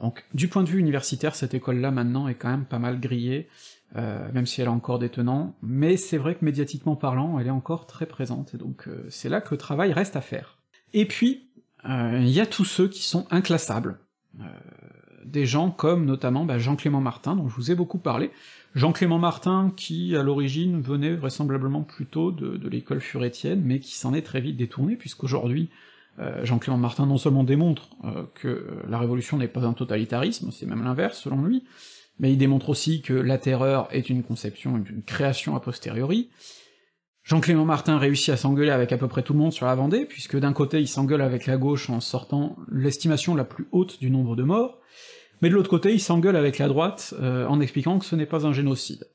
Donc du point de vue universitaire, cette école-là maintenant est quand même pas mal grillée, euh, même si elle a encore des tenants, mais c'est vrai que médiatiquement parlant, elle est encore très présente, et donc euh, c'est là que le travail reste à faire. Et puis, euh, il y a tous ceux qui sont inclassables. des gens comme notamment bah, Jean-Clément Martin, dont je vous ai beaucoup parlé. Jean-Clément Martin, qui à l'origine venait vraisemblablement plutôt de, l'école furétienne, mais qui s'en est très vite détourné, puisqu'aujourd'hui, Jean-Clément Martin non seulement démontre que la révolution n'est pas un totalitarisme, c'est même l'inverse selon lui, mais il démontre aussi que la terreur est une conception, une création a posteriori. Jean-Clément Martin réussit à s'engueuler avec à peu près tout le monde sur la Vendée, puisque d'un côté il s'engueule avec la gauche en sortant l'estimation la plus haute du nombre de morts, mais de l'autre côté il s'engueule avec la droite euh, en expliquant que ce n'est pas un génocide.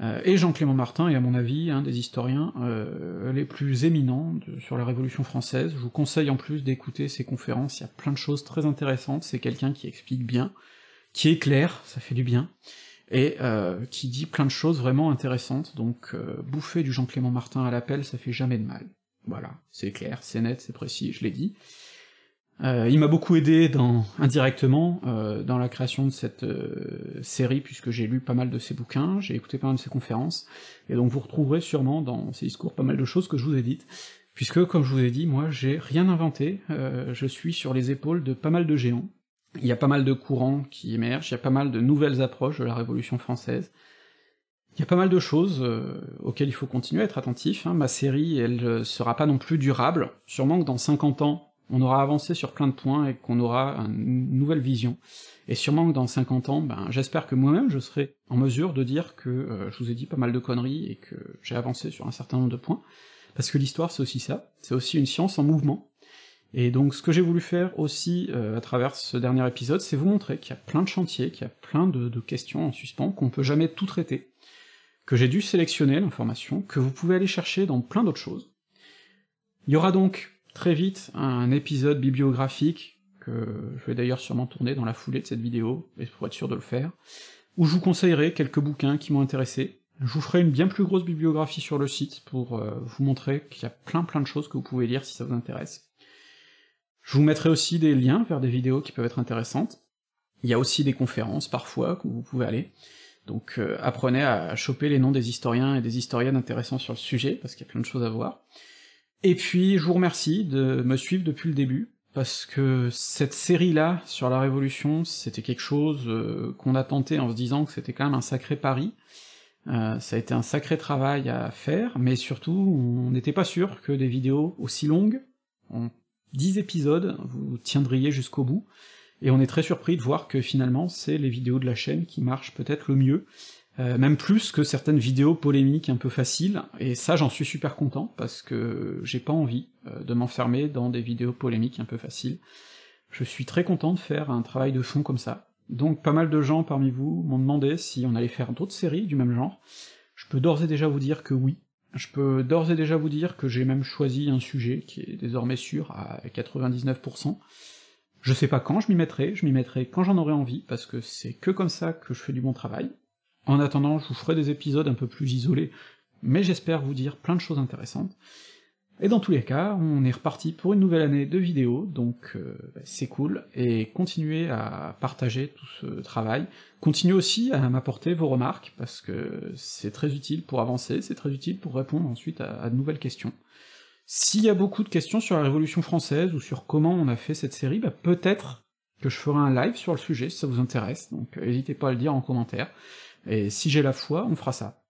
Euh, et Jean-Clément Martin est à mon avis un des historiens euh, les plus éminents sur la Révolution française, je vous conseille en plus d'écouter ses conférences, il y a plein de choses très intéressantes, c'est quelqu'un qui explique bien, qui est clair, ça fait du bien, et euh, qui dit plein de choses vraiment intéressantes, donc euh, bouffer du Jean-Clément Martin à l'appel, ça fait jamais de mal. Voilà, c'est clair, c'est net, c'est précis, je l'ai dit. Euh, il m'a beaucoup aidé dans, indirectement euh, dans la création de cette série, puisque j'ai lu pas mal de ses bouquins, j'ai écouté pas mal de ses conférences, et donc vous retrouverez sûrement dans ses discours pas mal de choses que je vous ai dites, puisque, comme je vous ai dit, moi j'ai rien inventé, je suis sur les épaules de pas mal de géants, il y a pas mal de courants qui émergent, il y a pas mal de nouvelles approches de la Révolution française. Il y a pas mal de choses euh, auxquelles il faut continuer à être attentif. Hein. Ma série, elle euh, sera pas non plus durable. Sûrement que dans 50 ans, on aura avancé sur plein de points et qu'on aura une nouvelle vision. Et sûrement que dans 50 ans, ben, j'espère que moi-même je serai en mesure de dire que euh, je vous ai dit pas mal de conneries et que j'ai avancé sur un certain nombre de points. Parce que l'histoire, c'est aussi ça. C'est aussi une science en mouvement. Et donc ce que j'ai voulu faire aussi euh, à travers ce dernier épisode, c'est vous montrer qu'il y a plein de chantiers, qu'il y a plein de, questions en suspens, qu'on peut jamais tout traiter, que j'ai dû sélectionner l'information, que vous pouvez aller chercher dans plein d'autres choses. Il y aura donc très vite un épisode bibliographique, que je vais d'ailleurs sûrement tourner dans la foulée de cette vidéo, et pour être sûr de le faire, où je vous conseillerai quelques bouquins qui m'ont intéressé. Je vous ferai une bien plus grosse bibliographie sur le site pour euh, vous montrer qu'il y a plein plein de choses que vous pouvez lire si ça vous intéresse. Je vous mettrai aussi des liens vers des vidéos qui peuvent être intéressantes. Il y a aussi des conférences parfois où vous pouvez aller. Donc euh, apprenez à choper les noms des historiens et des historiennes intéressants sur le sujet, parce qu'il y a plein de choses à voir. Et puis, je vous remercie de me suivre depuis le début, parce que cette série-là, sur la Révolution, c'était quelque chose euh, qu'on a tenté en se disant que c'était quand même un sacré pari, euh, ça a été un sacré travail à faire, mais surtout, on n'était pas sûr que des vidéos aussi longues, 10 épisodes, vous tiendriez jusqu'au bout, et on est très surpris de voir que finalement, c'est les vidéos de la chaîne qui marchent peut-être le mieux, euh, même plus que certaines vidéos polémiques un peu faciles, et ça j'en suis super content, parce que j'ai pas envie euh, de m'enfermer dans des vidéos polémiques un peu faciles. Je suis très content de faire un travail de fond comme ça, donc pas mal de gens parmi vous m'ont demandé si on allait faire d'autres séries du même genre. Je peux d'ores et déjà vous dire que oui. Je peux d'ores et déjà vous dire que j'ai même choisi un sujet qui est désormais sûr à 99%. Je sais pas quand je m'y mettrai, je m'y mettrai quand j'en aurai envie, parce que c'est que comme ça que je fais du bon travail. En attendant, je vous ferai des épisodes un peu plus isolés, mais j'espère vous dire plein de choses intéressantes. Et dans tous les cas, on est reparti pour une nouvelle année de vidéos, donc euh, bah, c'est cool, et continuez à partager tout ce travail, continuez aussi à m'apporter vos remarques, parce que c'est très utile pour avancer, c'est très utile pour répondre ensuite à, de nouvelles questions. S'il y a beaucoup de questions sur la Révolution française, ou sur comment on a fait cette série, bah peut-être que je ferai un live sur le sujet, si ça vous intéresse, donc euh, n'hésitez pas à le dire en commentaire, et si j'ai la foi, on fera ça.